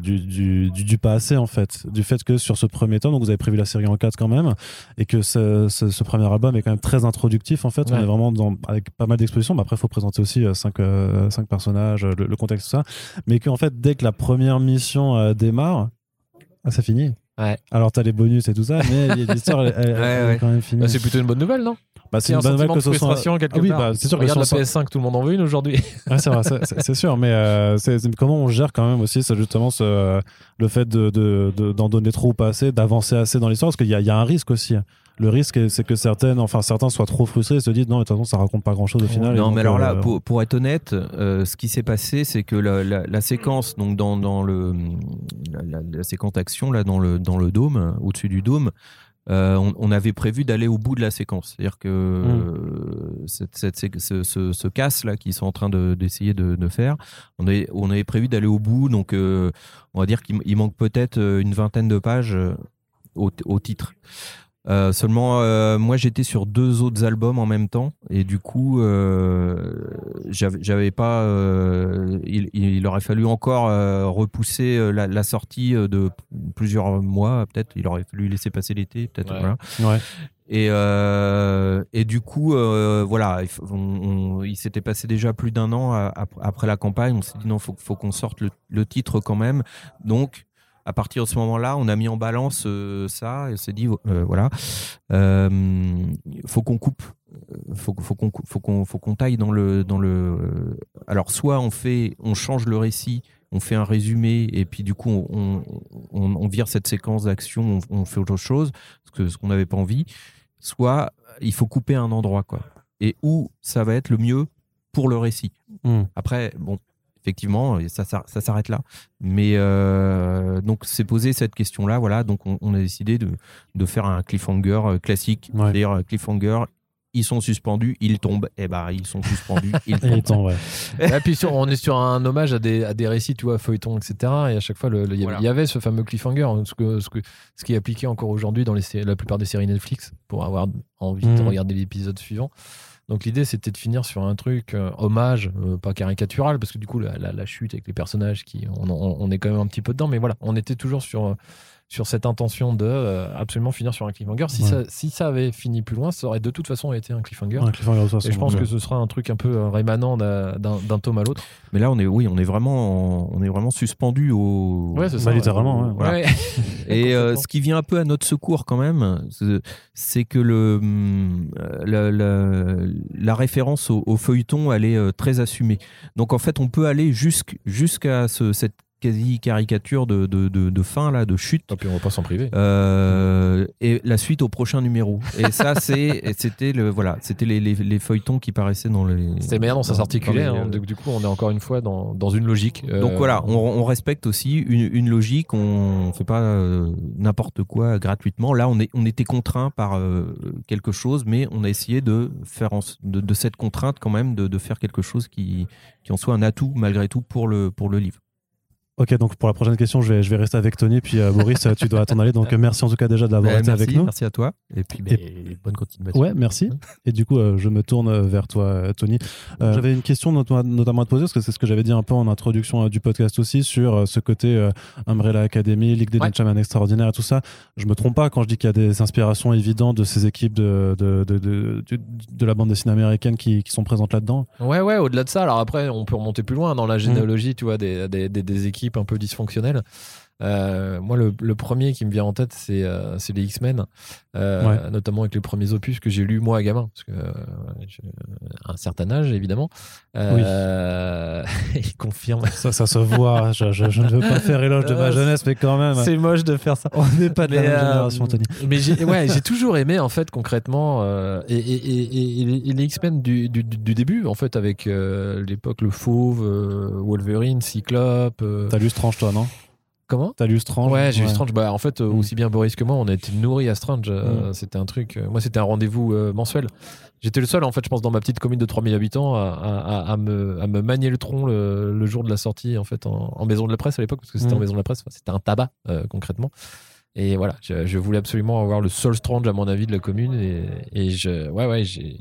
du, du, pas assez en fait, du fait que sur ce premier temps, donc vous avez prévu la série en 4 quand même, et que ce, ce, ce premier album est quand même très introductif en fait, on est vraiment dans, avec pas mal d'expositions, mais après il faut présenter aussi 5 cinq personnages, le, le contexte, tout ça, mais qu'en fait dès que la première mission démarre, ah, ça finit. Ouais. Alors t'as les bonus et tout ça, mais l'histoire elle, elle- Ouais, elle ouais. est quand même finie. Bah, c'est plutôt une bonne nouvelle, non Bah, C'est un bonne nouvelle sentiment que de ce soit- frustration quelque Ah oui, part. bah, c'est sûr que Regarde la soit- PS5, tout le monde en veut une aujourd'hui. Ouais, c'est vrai, c'est- c'est c'est sûr, mais euh, c'est c'est comment on gère quand même aussi, c'est justement ce, le fait de de- de- d'en donner trop ou pas assez, d'avancer assez dans l'histoire, parce qu'il y a, il y a un risque aussi. Le risque, c'est que certaines, enfin certains soient trop frustrés et se disent non, de toute façon, ça raconte pas grand chose au final. non, mais alors là, euh, pour, pour être honnête, euh, ce qui s'est passé, c'est que la, la- la séquence, donc dans, dans le la, séquence d'action là dans le dans le dôme, au-dessus du dôme, euh, on, on avait prévu d'aller au bout de la séquence. C'est-à-dire que euh, cette, cette ce, ce, ce casse là qu'ils sont en train de- d'essayer de, de faire, on avait, on avait prévu d'aller au bout. Donc, on va dire qu'il il manque peut-être une vingtaine de pages au, au titre. Euh, seulement, euh, moi j'étais sur deux autres albums en même temps et du coup, euh, j'avais pas. euh, il, il aurait fallu encore euh, repousser la, la sortie de plusieurs mois, peut-être. Il aurait fallu laisser passer l'été, peut-être. Ouais. Voilà. Ouais. Et, euh, et du coup, euh, voilà, il, faut- on- on- il s'était passé déjà plus d'un an à- à- après la campagne. On s'est dit non, faut, faut qu'on sorte le, le titre quand même. Donc, à partir de ce moment-là, on a mis en balance euh, ça et on s'est dit euh, voilà, euh, faut qu'on coupe, Euh, faut, faut qu'on faut qu'on faut qu'on taille dans le dans le. Alors, soit on fait, on change le récit. On fait un résumé et puis du coup on, on, on vire cette séquence d'action, on, on fait autre chose, ce que ce qu'on n'avait pas envie soit il faut couper un endroit quoi et où ça va être le mieux pour le récit hmm. après bon effectivement ça, ça, ça s'arrête là mais euh, donc c'est posé cette question là voilà donc on, on a décidé de, de faire un cliffhanger euh, classique Ouais. c'est-à-dire euh, cliffhanger ils sont suspendus ils tombent et ben ils sont suspendus ils tombent temps, ouais. Et puis sur- on est sur un hommage à des, à des récits, tu vois, feuilletons, etc. Et à chaque fois, le- le- il y avait- Voilà. il y avait ce fameux cliffhanger, hein, ce, que, ce, que, ce qui est appliqué encore aujourd'hui dans les, la plupart des séries Netflix pour avoir envie de Mhm. regarder l'épisode suivant. Donc l'idée, c'était de finir sur un truc euh, hommage, euh, pas caricatural, parce que du coup, la, la- chute avec les personnages, qui, on est quand même un petit peu dedans, mais voilà, on était toujours sur, euh, sur cette intention de euh, absolument finir sur un cliffhanger. Si, Ouais. ça, si ça avait fini plus loin, ça aurait de toute façon été un cliffhanger. Un cliffhanger de toute Et je pense ouais. que ce sera un truc un peu euh, rémanent d'un tome à l'autre. mais là on est oui on est vraiment en- on est vraiment suspendu au Ouais, c'est Bah, ça. littéralement, ouais. Voilà. Ouais. Et euh, ce qui vient un peu à notre secours quand même, c'est- que le, la, la- la référence au, au feuilleton, elle est très assumée. Donc en fait, on peut aller jusqu'- jusqu'à ce- cette quasi-caricature de, de, de- de fin, là, de chute. Et puis on va pas s'en priver. Euh, et la suite au prochain numéro. Et ça, c'est, c'était le, voilà, c'était les, les, les feuilletons qui paraissaient dans les. C'était meilleur, ça s'articulait. hein. euh, du coup, on est encore une fois dans, dans une logique. euh, donc voilà, on, on respecte aussi une, une logique, on fait pas euh, n'importe quoi gratuitement. Là, on, est, on était contraint par quelque chose, mais on a essayé de faire en- de, de cette contrainte quand même de, de faire quelque chose qui, qui en soit un atout malgré tout pour le, pour le livre. Ok, donc pour la prochaine question, je vais, je vais rester avec Tony, puis euh, Boris, tu dois t'en aller. Donc euh, merci en tout cas déjà d'avoir Bah, été merci, avec nous. merci à toi. Et puis, bah, bonne continuation. Ouais, merci. Et du coup, euh, je me tourne vers toi, euh, Tony. Euh, j'avais une question not- notamment à te poser, parce que c'est ce que j'avais dit un peu en introduction euh, du podcast aussi, sur euh, ce côté euh, Umbrella Academy, Ligue des Ouais. Gentlemen extraordinaire et tout ça. Je me trompe pas quand je dis qu'il y a des inspirations évidentes de ces équipes de, de, de, de, de- de la bande dessinée américaine qui, qui sont présentes là-dedans. Ouais, ouais, au-delà de ça, alors après, on peut remonter plus loin dans la généalogie, tu vois, des, des, des, des équipes un peu dysfonctionnelles. Euh, moi, le, le premier qui me vient en tête, c'est euh, les X-Men, euh, Ouais. notamment avec les premiers opus que j'ai lus moi à gamin, parce que euh, j'ai un certain âge, évidemment. Euh, il confirme. Ça, ça se voit. je, je- je ne veux pas faire éloge de ma jeunesse, mais quand même. C'est moche de faire ça. On n'est pas de la Mais, même euh, génération, Tony. Mais j'ai ouais, j'ai toujours aimé en fait concrètement et, et, et, et les- X-Men du, du, du début en fait avec l'époque le Fauve, Wolverine, Cyclope. T'as lu Strange, toi, non? Comment? T'as lu Strange Ouais, j'ai vu Strange. Bah, en fait, euh, Mm. aussi bien Boris que moi, on a été nourris à Strange. Euh, C'était un truc. euh, moi, c'était un rendez-vous euh, mensuel. J'étais le seul, en fait, je pense, dans ma petite commune de 3000 habitants, à, à- à- à me, à me manier le tronc le, le jour de la sortie, en fait, en, en maison de la presse à l'époque, parce que c'était Mm. en maison de la presse. Enfin, c'était un tabac, euh, concrètement. Et voilà, je, je voulais absolument avoir le seul Strange, à mon avis, de la commune. Et, et je, ouais, ouais, j'ai.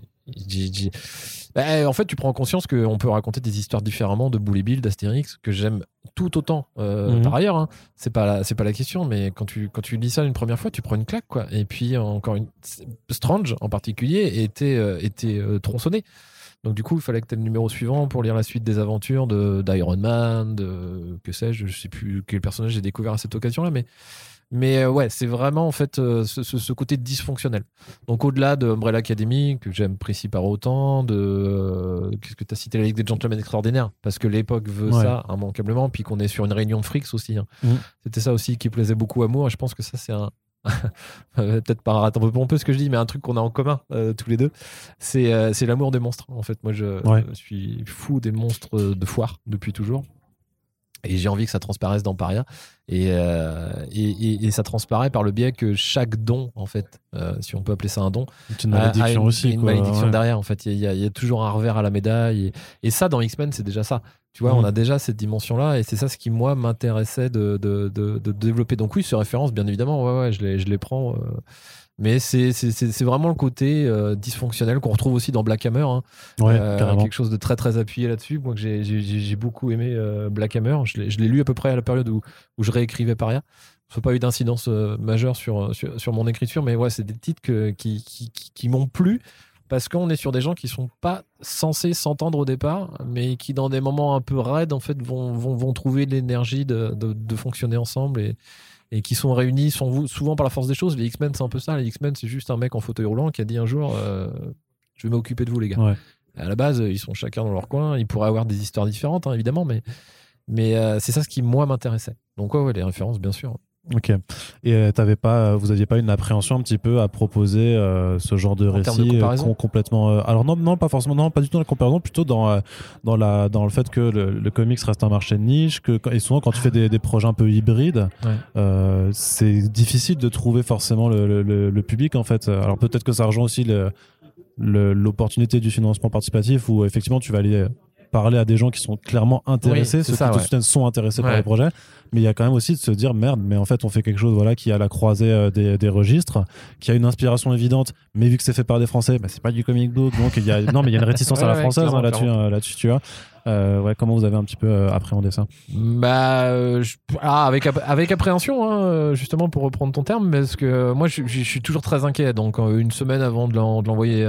Bah, en fait, tu prends conscience qu'on peut raconter des histoires différemment de Bully Bill, d'Astérix, que j'aime tout autant euh, Mhm. par ailleurs. hein. C'est pas la, c'est pas la question, mais quand tu quand tu lis ça une première fois, tu prends une claque quoi. Et puis encore une Strange en particulier était euh, était euh, tronçonné. Donc du coup, il fallait que tu aies le numéro suivant pour lire la suite des aventures de d'Iron Man, de que sais-je, je sais plus quel personnage j'ai découvert à cette occasion-là, mais mais euh, ouais, c'est vraiment en fait euh, ce, côté dysfonctionnel. Donc au-delà de Umbrella Academy que j'aime précis par autant, de euh, qu'est-ce que tu as cité la Ligue des Gentlemen extraordinaires? Parce que l'époque veut Ouais. ça immanquablement, puis qu'on est sur une réunion de frics aussi. hein. Mhm. C'était ça aussi qui plaisait beaucoup à moi. et Je pense que ça c'est un peut-être pas un peu pompeux ce que je dis, mais un truc qu'on a en commun euh, tous les deux, c'est c'est l'amour des monstres. En fait, moi je, Ouais. je suis fou des monstres de foire depuis toujours. Et j'ai envie que ça transparaisse dans Paria. Et, euh, et, et- et ça transparaît par le biais que chaque don, en fait, euh, si on peut appeler ça un don, C'est une a- a malédiction une, aussi. une quoi, malédiction ouais. derrière. En fait, il y, a- y a toujours un revers à la médaille. Et, ça, dans X-Men, c'est déjà ça. Tu vois, on a déjà cette dimension-là. Et c'est ça ce qui, moi, m'intéressait de, de, de- de développer. Donc oui, ces références, bien évidemment, ouais, ouais, je les, je les prends. euh, mais c'est vraiment le côté euh, dysfonctionnel qu'on retrouve aussi dans Black Hammer. hein. Ouais, Euh, quelque chose de très très appuyé là-dessus. Moi, j'ai- j'ai beaucoup aimé euh, Black Hammer. Je l'ai lu à peu près à la période où, où je réécrivais Paria. Ça n'a pas eu d'incidence euh, majeure sur, sur, sur mon écriture, mais ouais, c'est des titres que- qui, qui, qui, qui m'ont plu parce qu'on est sur des gens qui sont pas censés s'entendre au départ, mais qui, dans des moments un peu raides, en fait, vont, vont, vont trouver l'énergie de, de, de fonctionner ensemble et, et qui sont réunis sont souvent par la force des choses. Les X-Men, c'est un peu ça. Les X-Men, c'est juste un mec en fauteuil roulant qui a dit un jour euh, Je vais m'occuper de vous, les gars. Ouais. À la base, ils sont chacun dans leur coin. Ils pourraient avoir des histoires différentes, hein, évidemment, mais, mais euh, c'est ça ce qui, moi, m'intéressait. Donc, ouais, ouais, les références, bien sûr. Ok. Et euh, t'avais pas, euh, vous aviez pas une appréhension un petit peu à proposer euh, ce genre de En de récit comparaison com- complètement. euh, alors non, non, pas forcément, non, pas du tout dans la comparaison, plutôt dans euh, dans la dans le fait que le, le comics reste un marché de niche, que et souvent quand tu fais des, des projets un peu hybrides, Ouais. c'est difficile de trouver forcément le, le- public en fait. Alors peut-être que ça rejoint aussi le- l'opportunité du financement participatif où effectivement tu vas aller parler à des gens qui sont clairement intéressés, Oui, ceux ça, qui ouais. suite sont intéressés par les projets. Mais il y a quand même aussi de se dire merde, mais en fait on fait quelque chose voilà qui a la croisée euh, des, des registres, qui a une inspiration évidente, mais vu que c'est fait par des Français, bah, c'est pas du comic book, donc il y a non mais il y a une réticence à la française hein, là-dessus, euh, là-dessus tu vois. Euh, ouais, comment vous avez un petit peu euh, appréhendé ça? Bah, euh, je- ah, avec, avec appréhension, hein, justement, pour reprendre ton terme, parce que moi, je, je- je suis toujours très inquiet. Donc, une semaine avant de l'en- de l'envoyer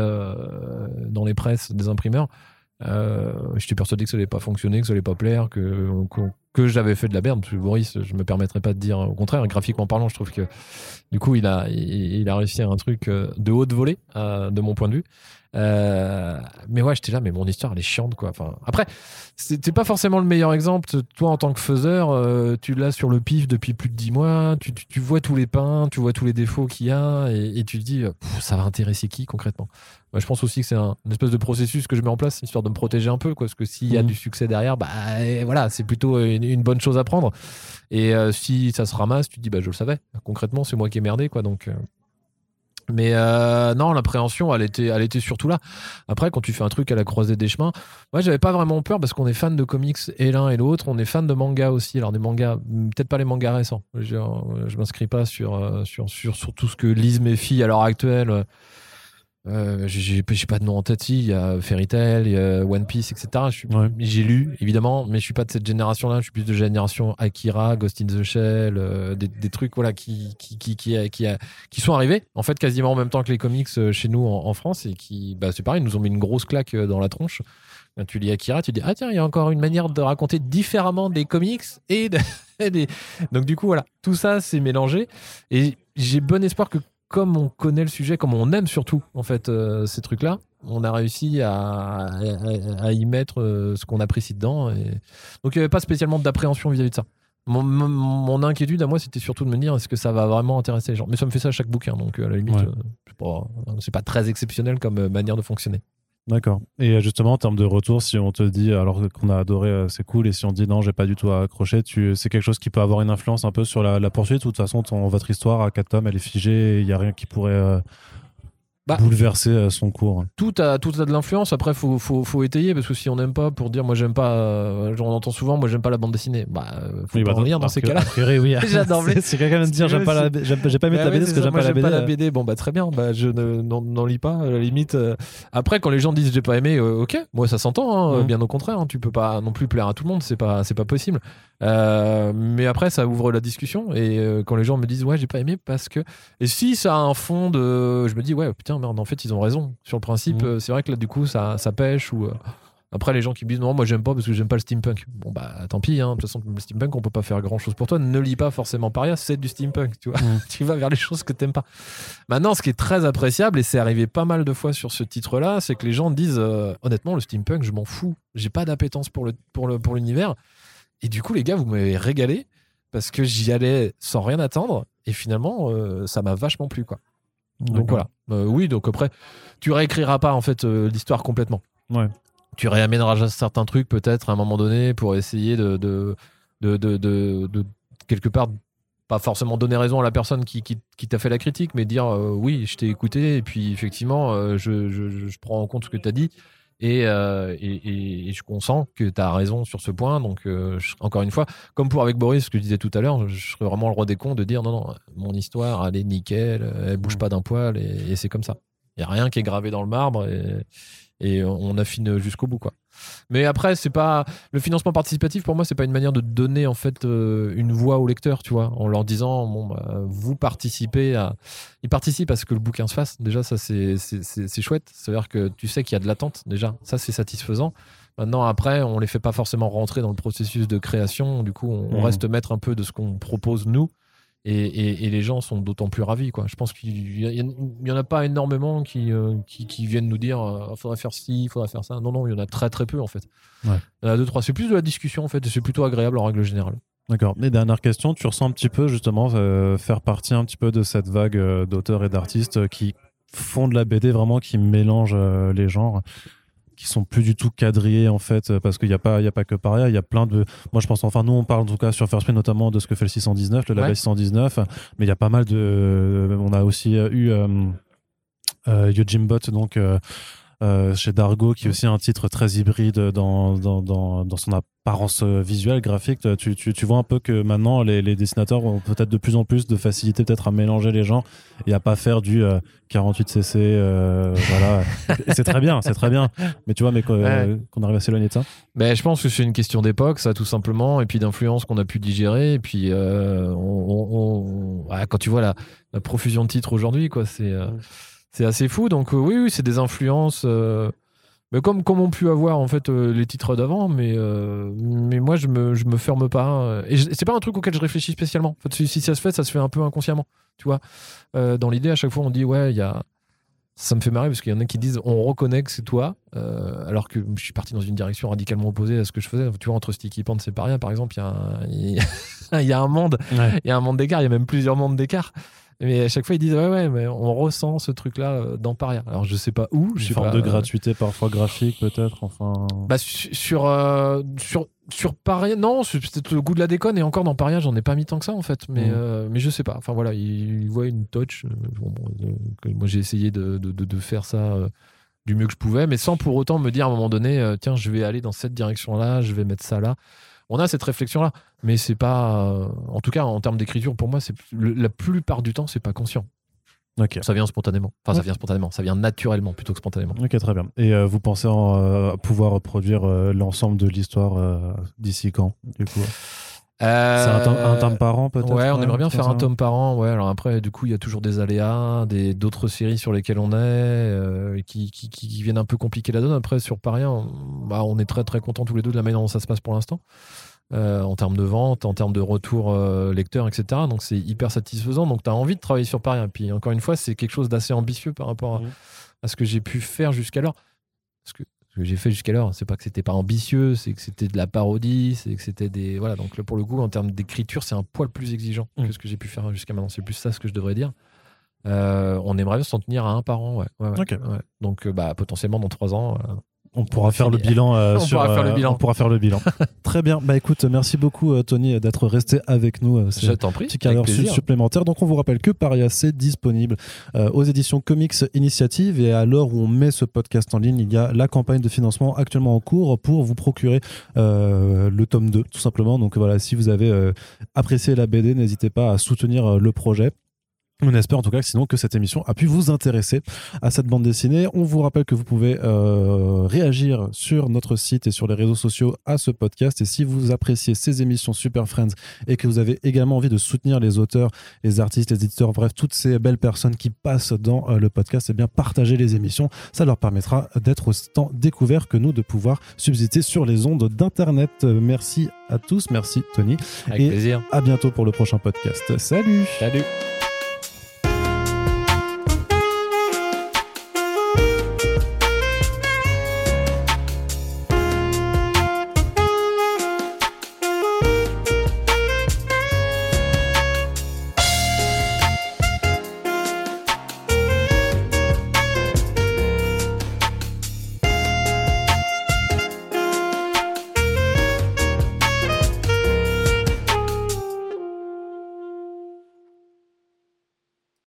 dans les presses des imprimeurs, euh, j'étais persuadé que ça allait pas fonctionner, que ça allait pas plaire, que, que, j'avais fait de la merde. Boris, je me permettrais pas de dire au contraire. Graphiquement parlant, je trouve que du coup, il a, il, il a réussi à un truc euh, de haute volée, euh, de mon point de vue. Euh, mais ouais, j'étais là, mais mon histoire, elle est chiante, quoi. Enfin, après, c'était pas forcément le meilleur exemple. Toi, en tant que faiseur, euh, tu l'as sur le pif depuis plus de 10 mois. Tu, tu- tu vois tous les peints, tu vois tous les défauts qu'il y a, et, et tu te dis, euh, ça va intéresser qui concrètement? Moi, Je pense aussi que c'est un une espèce de processus que je mets en place, histoire de me protéger un peu, quoi. Parce que s'il y a Mhm. du succès derrière, bah et voilà, c'est plutôt une, une bonne chose à prendre. Et euh, si ça se ramasse, tu te dis, bah je le savais. Concrètement, c'est moi qui ai merdé, quoi. Donc. Euh, Mais euh, non, l'appréhension, elle était, elle était surtout là. Après, quand tu fais un truc à la croisée des chemins, moi, j'avais pas vraiment peur parce qu'on est fan de comics et l'un et l'autre. On est fan de manga aussi. Alors, des mangas, peut-être pas les mangas récents. Je, je m'inscris pas sur, sur, sur, sur, tout ce que lisent mes filles à l'heure actuelle. Euh, j'ai pas de nom en tête, il y a Fairy Tail, il y a One Piece, etc. J'ai lu, évidemment, mais je suis pas de cette génération-là, je suis plus de génération Akira, Ghost in the Shell, euh, des, des, trucs voilà, qui, qui, qui, qui, qui, qui, sont arrivés, en fait, quasiment en même temps que les comics euh, chez nous en, France, et qui, bah, c'est pareil, nous ont mis une grosse claque euh, dans la tronche. Quand tu lis Akira, tu dis, ah tiens, il y a encore une manière de raconter différemment des comics et des... Donc, du coup, voilà, tout ça, c'est mélangé, et j'ai bon espoir que comme on connaît le sujet, comme on aime surtout en fait euh, ces trucs-là, on a réussi à, à, y mettre euh, ce qu'on apprécie dedans. Et... Donc il n'y avait pas spécialement d'appréhension vis-à-vis de ça. Mon, inquiétude à moi, c'était surtout de me dire est-ce que ça va vraiment intéresser les gens? Mais ça me fait ça à chaque bouquin, donc à la limite, c'est pas, pas, très exceptionnel comme manière de fonctionner. D'accord. Et justement, en termes de retour, si on te dit, alors qu'on a adoré, euh, c'est cool, et si on dit non, j'ai pas du tout accroché, tu, c'est quelque chose qui peut avoir une influence un peu sur la, poursuite, ou de toute façon, ton, votre histoire à 4 tomes, elle est figée, il n'y a rien qui pourrait euh, bah, bouleverser euh, son cours. Tout a, tout a de l'influence. Après, faut, faut, faut, étayer parce que si on n'aime pas, pour dire moi j'aime pas, euh, on entend souvent moi j'aime pas la bande dessinée. Bah, euh, faut pas bah, revenir dans ces cas-là. oui. c'est quelqu'un de dire j'aime pas la, j'ai pas aimé la BD parce que j'aime pas la BD. pas la BD. Bon bah très bien. Bah je n'en lis pas. À la limite. Après, quand les gens disent j'ai pas aimé, ok, moi ça s'entend. Hein, bien au contraire, hein. tu peux pas non plus plaire à tout le monde. C'est pas, c'est pas possible. Mais après, ça ouvre la discussion. Et quand les gens me disent, ouais, j'ai pas aimé parce que. Et si ça a un fond de. Je me dis, ouais, putain, merde, en fait, ils ont raison. Sur le principe, mmh. euh, c'est vrai que là, du coup, ça, ça pêche. Ou. Après, les gens qui me disent, non, moi, j'aime pas parce que j'aime pas le steampunk. Bon, bah, tant pis, hein. De toute façon, le steampunk, on peut pas faire grand chose pour toi. Ne lis pas forcément paria, c'est du steampunk, tu vois. Mmh. tu vas vers les choses que t'aimes pas. Maintenant, ce qui est très appréciable, et c'est arrivé pas mal de fois sur ce titre-là, c'est que les gens disent, honnêtement, le steampunk, je m'en fous. J'ai pas d'appétence pour l'univers. Le, pour le, pour et du coup, les gars, vous m'avez régalé parce que j'y allais sans rien attendre. Et finalement, euh, ça m'a vachement plu. Quoi. Donc voilà. Euh, oui, donc après, tu réécriras pas en fait euh, l'histoire complètement. Ouais. Tu réaménageras certains trucs peut-être à un moment donné pour essayer de, de, de, de, quelque part pas forcément donner raison à la personne qui, qui, qui t'a fait la critique, mais dire oui, je t'ai écouté et puis effectivement, je, je, je, prends en compte ce que tu as dit euh, et, et, je consens que tu as raison sur ce point. Donc, euh, encore une fois, comme pour avec Boris, ce que je disais tout à l'heure, je serais vraiment le roi des cons de dire non, non, mon histoire, elle est nickel, elle bouge pas d'un poil et, c'est comme ça. Il n'y a rien qui est gravé dans le marbre et, on affine jusqu'au bout. quoi. Mais après, c'est pas le financement participatif pour moi, c'est pas une manière de donner en fait euh, une voix aux lecteurs, tu vois, en leur disant bon, bah, vous participez à, ils participent à ce que le bouquin se fasse. Déjà, ça c'est c'est chouette. C'est-à-dire que tu sais qu'il y a de l'attente déjà. Ça c'est satisfaisant. Maintenant, après, on les fait pas forcément rentrer dans le processus de création. Du coup, on, on mmh. reste maître un peu de ce qu'on propose nous. Et, les gens sont d'autant plus ravis. Quoi. Je pense qu'il n'y en a pas énormément qui, euh, qui, viennent nous dire il euh, faudrait faire ci, il faudrait faire ça. Non, non, il y en a très très peu en fait. Ouais. deux, trois. C'est plus de la discussion en fait, et c'est plutôt agréable en règle générale. D'accord. Et dernière question, tu ressens un petit peu justement euh, faire partie un petit peu de cette vague d'auteurs et d'artistes qui font de la BD vraiment, qui mélangent les genres qui sont plus du tout quadrillés en fait euh, parce qu'il n'y a pas il y a pas que Paria il y a plein de moi je pense enfin nous on parle en tout cas sur First Print notamment de ce que fait le 619 le label 619 mais il y a pas mal de euh, on a aussi euh, eu euh, Yojimbot donc euh, chez Dargo, qui est aussi un titre très hybride dans, dans, dans, dans son apparence euh, visuelle, graphique. Tu, tu, tu, vois un peu que maintenant, les, les dessinateurs ont peut-être de plus en plus de facilité peut-être à mélanger les gens et à pas faire du 48cc. Euh, voilà. c'est très bien, c'est très bien. Mais tu vois, mais qu'on arrive à s'éloigner de ça. Mais ben, je pense que c'est une question d'époque, ça, tout simplement, et puis d'influence qu'on a pu digérer. Et puis, on, quand tu vois la, la profusion de titres aujourd'hui, quoi, c'est c'est assez fou. Donc euh, oui, oui, c'est des influences. Euh, mais comme, comme on pu avoir en fait euh, les titres d'avant, mais, mais moi je me, je me ferme pas. Et c'est pas un truc auquel je réfléchis spécialement. En fait, si, ça se fait, ça se fait un peu inconsciemment. Tu vois, dans l'idée, à chaque fois, on dit ouais, il y a. Ça me fait marrer parce qu'il y en a qui disent on reconnaît que c'est toi, alors que je suis parti dans une direction radicalement opposée à ce que je faisais. Tu vois, entre Sticky Pants et Paria, par exemple, il y, a un, y a un monde, il y a un monde d'écart, il y a même plusieurs mondes d'écart. Mais à chaque fois, ils disent Ouais, ouais, mais on ressent ce truc-là euh, dans Paria. Alors, je sais pas où. Je Une sais forme pas, de euh, gratuité parfois graphique peut-être. Enfin. Bah, su- sur, euh, sur, sur Paria, non, c'est peut-être le goût de la déconne. Et encore dans Paria, j'en ai pas mis tant que ça, en fait. Mais, Mhm. euh, mais je sais pas. Enfin, voilà, ils, ils voient une touch. bon, euh, moi, j'ai essayé de, de, de- de faire ça euh, du mieux que je pouvais, mais sans pour autant me dire à un moment donné Tiens, je vais aller dans cette direction-là, je vais mettre ça là. On a cette réflexion-là, mais c'est pas. euh, en tout cas, en termes d'écriture, pour moi, c'est le- la plupart du temps, c'est pas conscient. Ok. Ça vient spontanément. Enfin, Ouais. ça vient spontanément. Ça vient naturellement plutôt que spontanément. Ok, très bien. Et euh, vous pensez en, euh, pouvoir reproduire l'ensemble de l'histoire d'ici quand Du coup, c'est un, tome- un tome par an peut-être. Ouais, on aimerait bien faire un tome par an. Ouais, alors après, du coup, il y a toujours des aléas, des d'autres séries sur lesquelles on est, euh, qui, qui, qui- qui viennent un peu compliquer la donne. Après, sur Paris, on, bah, on est très très contents tous les deux de la manière dont ça se passe pour l'instant. Euh, en termes de vente, en termes de retour euh, lecteur, etc. Donc c'est hyper satisfaisant. Donc tu as envie de travailler sur Paris. Et puis encore une fois, c'est quelque chose d'assez ambitieux par rapport à, Mhm. à ce que j'ai pu faire jusqu'alors. Parce que que j'ai fait jusqu'alors, c'est pas que c'était pas ambitieux, c'est que c'était de la parodie, c'est que c'était des voilà. Donc là, pour le coup, en termes d'écriture, c'est un poil plus exigeant Mhm. que ce que j'ai pu faire jusqu'à maintenant. C'est plus ça ce que je devrais dire. Euh, on aimerait bien s'en tenir à un par an, ouais. ouais, ouais, Ok. ouais. Donc euh, bah potentiellement dans trois ans. Euh, On pourra va faire le finir. bilan. euh, On sur, pourra faire le bilan. On pourra faire le bilan. Très bien. Bah écoute, merci beaucoup euh, Tony d'être resté avec nous. je t'en prie. petit quart supplémentaire. Donc on vous rappelle que Paria c'est disponible aux éditions Comics Initiative et à l'heure où on met ce podcast en ligne, il y a la campagne de financement actuellement en cours pour vous procurer euh, le tome 2 tout simplement. Donc voilà, si vous avez euh, apprécié la BD, n'hésitez pas à soutenir le projet. On espère en tout cas que sinon que cette émission a pu vous intéresser à cette bande dessinée. On vous rappelle que vous pouvez euh, réagir sur notre site et sur les réseaux sociaux à ce podcast. Et si vous appréciez ces émissions Super Friends et que vous avez également envie de soutenir les auteurs, les artistes, les éditeurs, bref, toutes ces belles personnes qui passent dans euh, le podcast, eh bien partagez les émissions. Ça leur permettra d'être autant découverts que nous, de pouvoir subsister sur les ondes d'Internet. Euh, Merci à tous, merci Tony. Avec et- plaisir. À bientôt pour le prochain podcast. Salut Salut.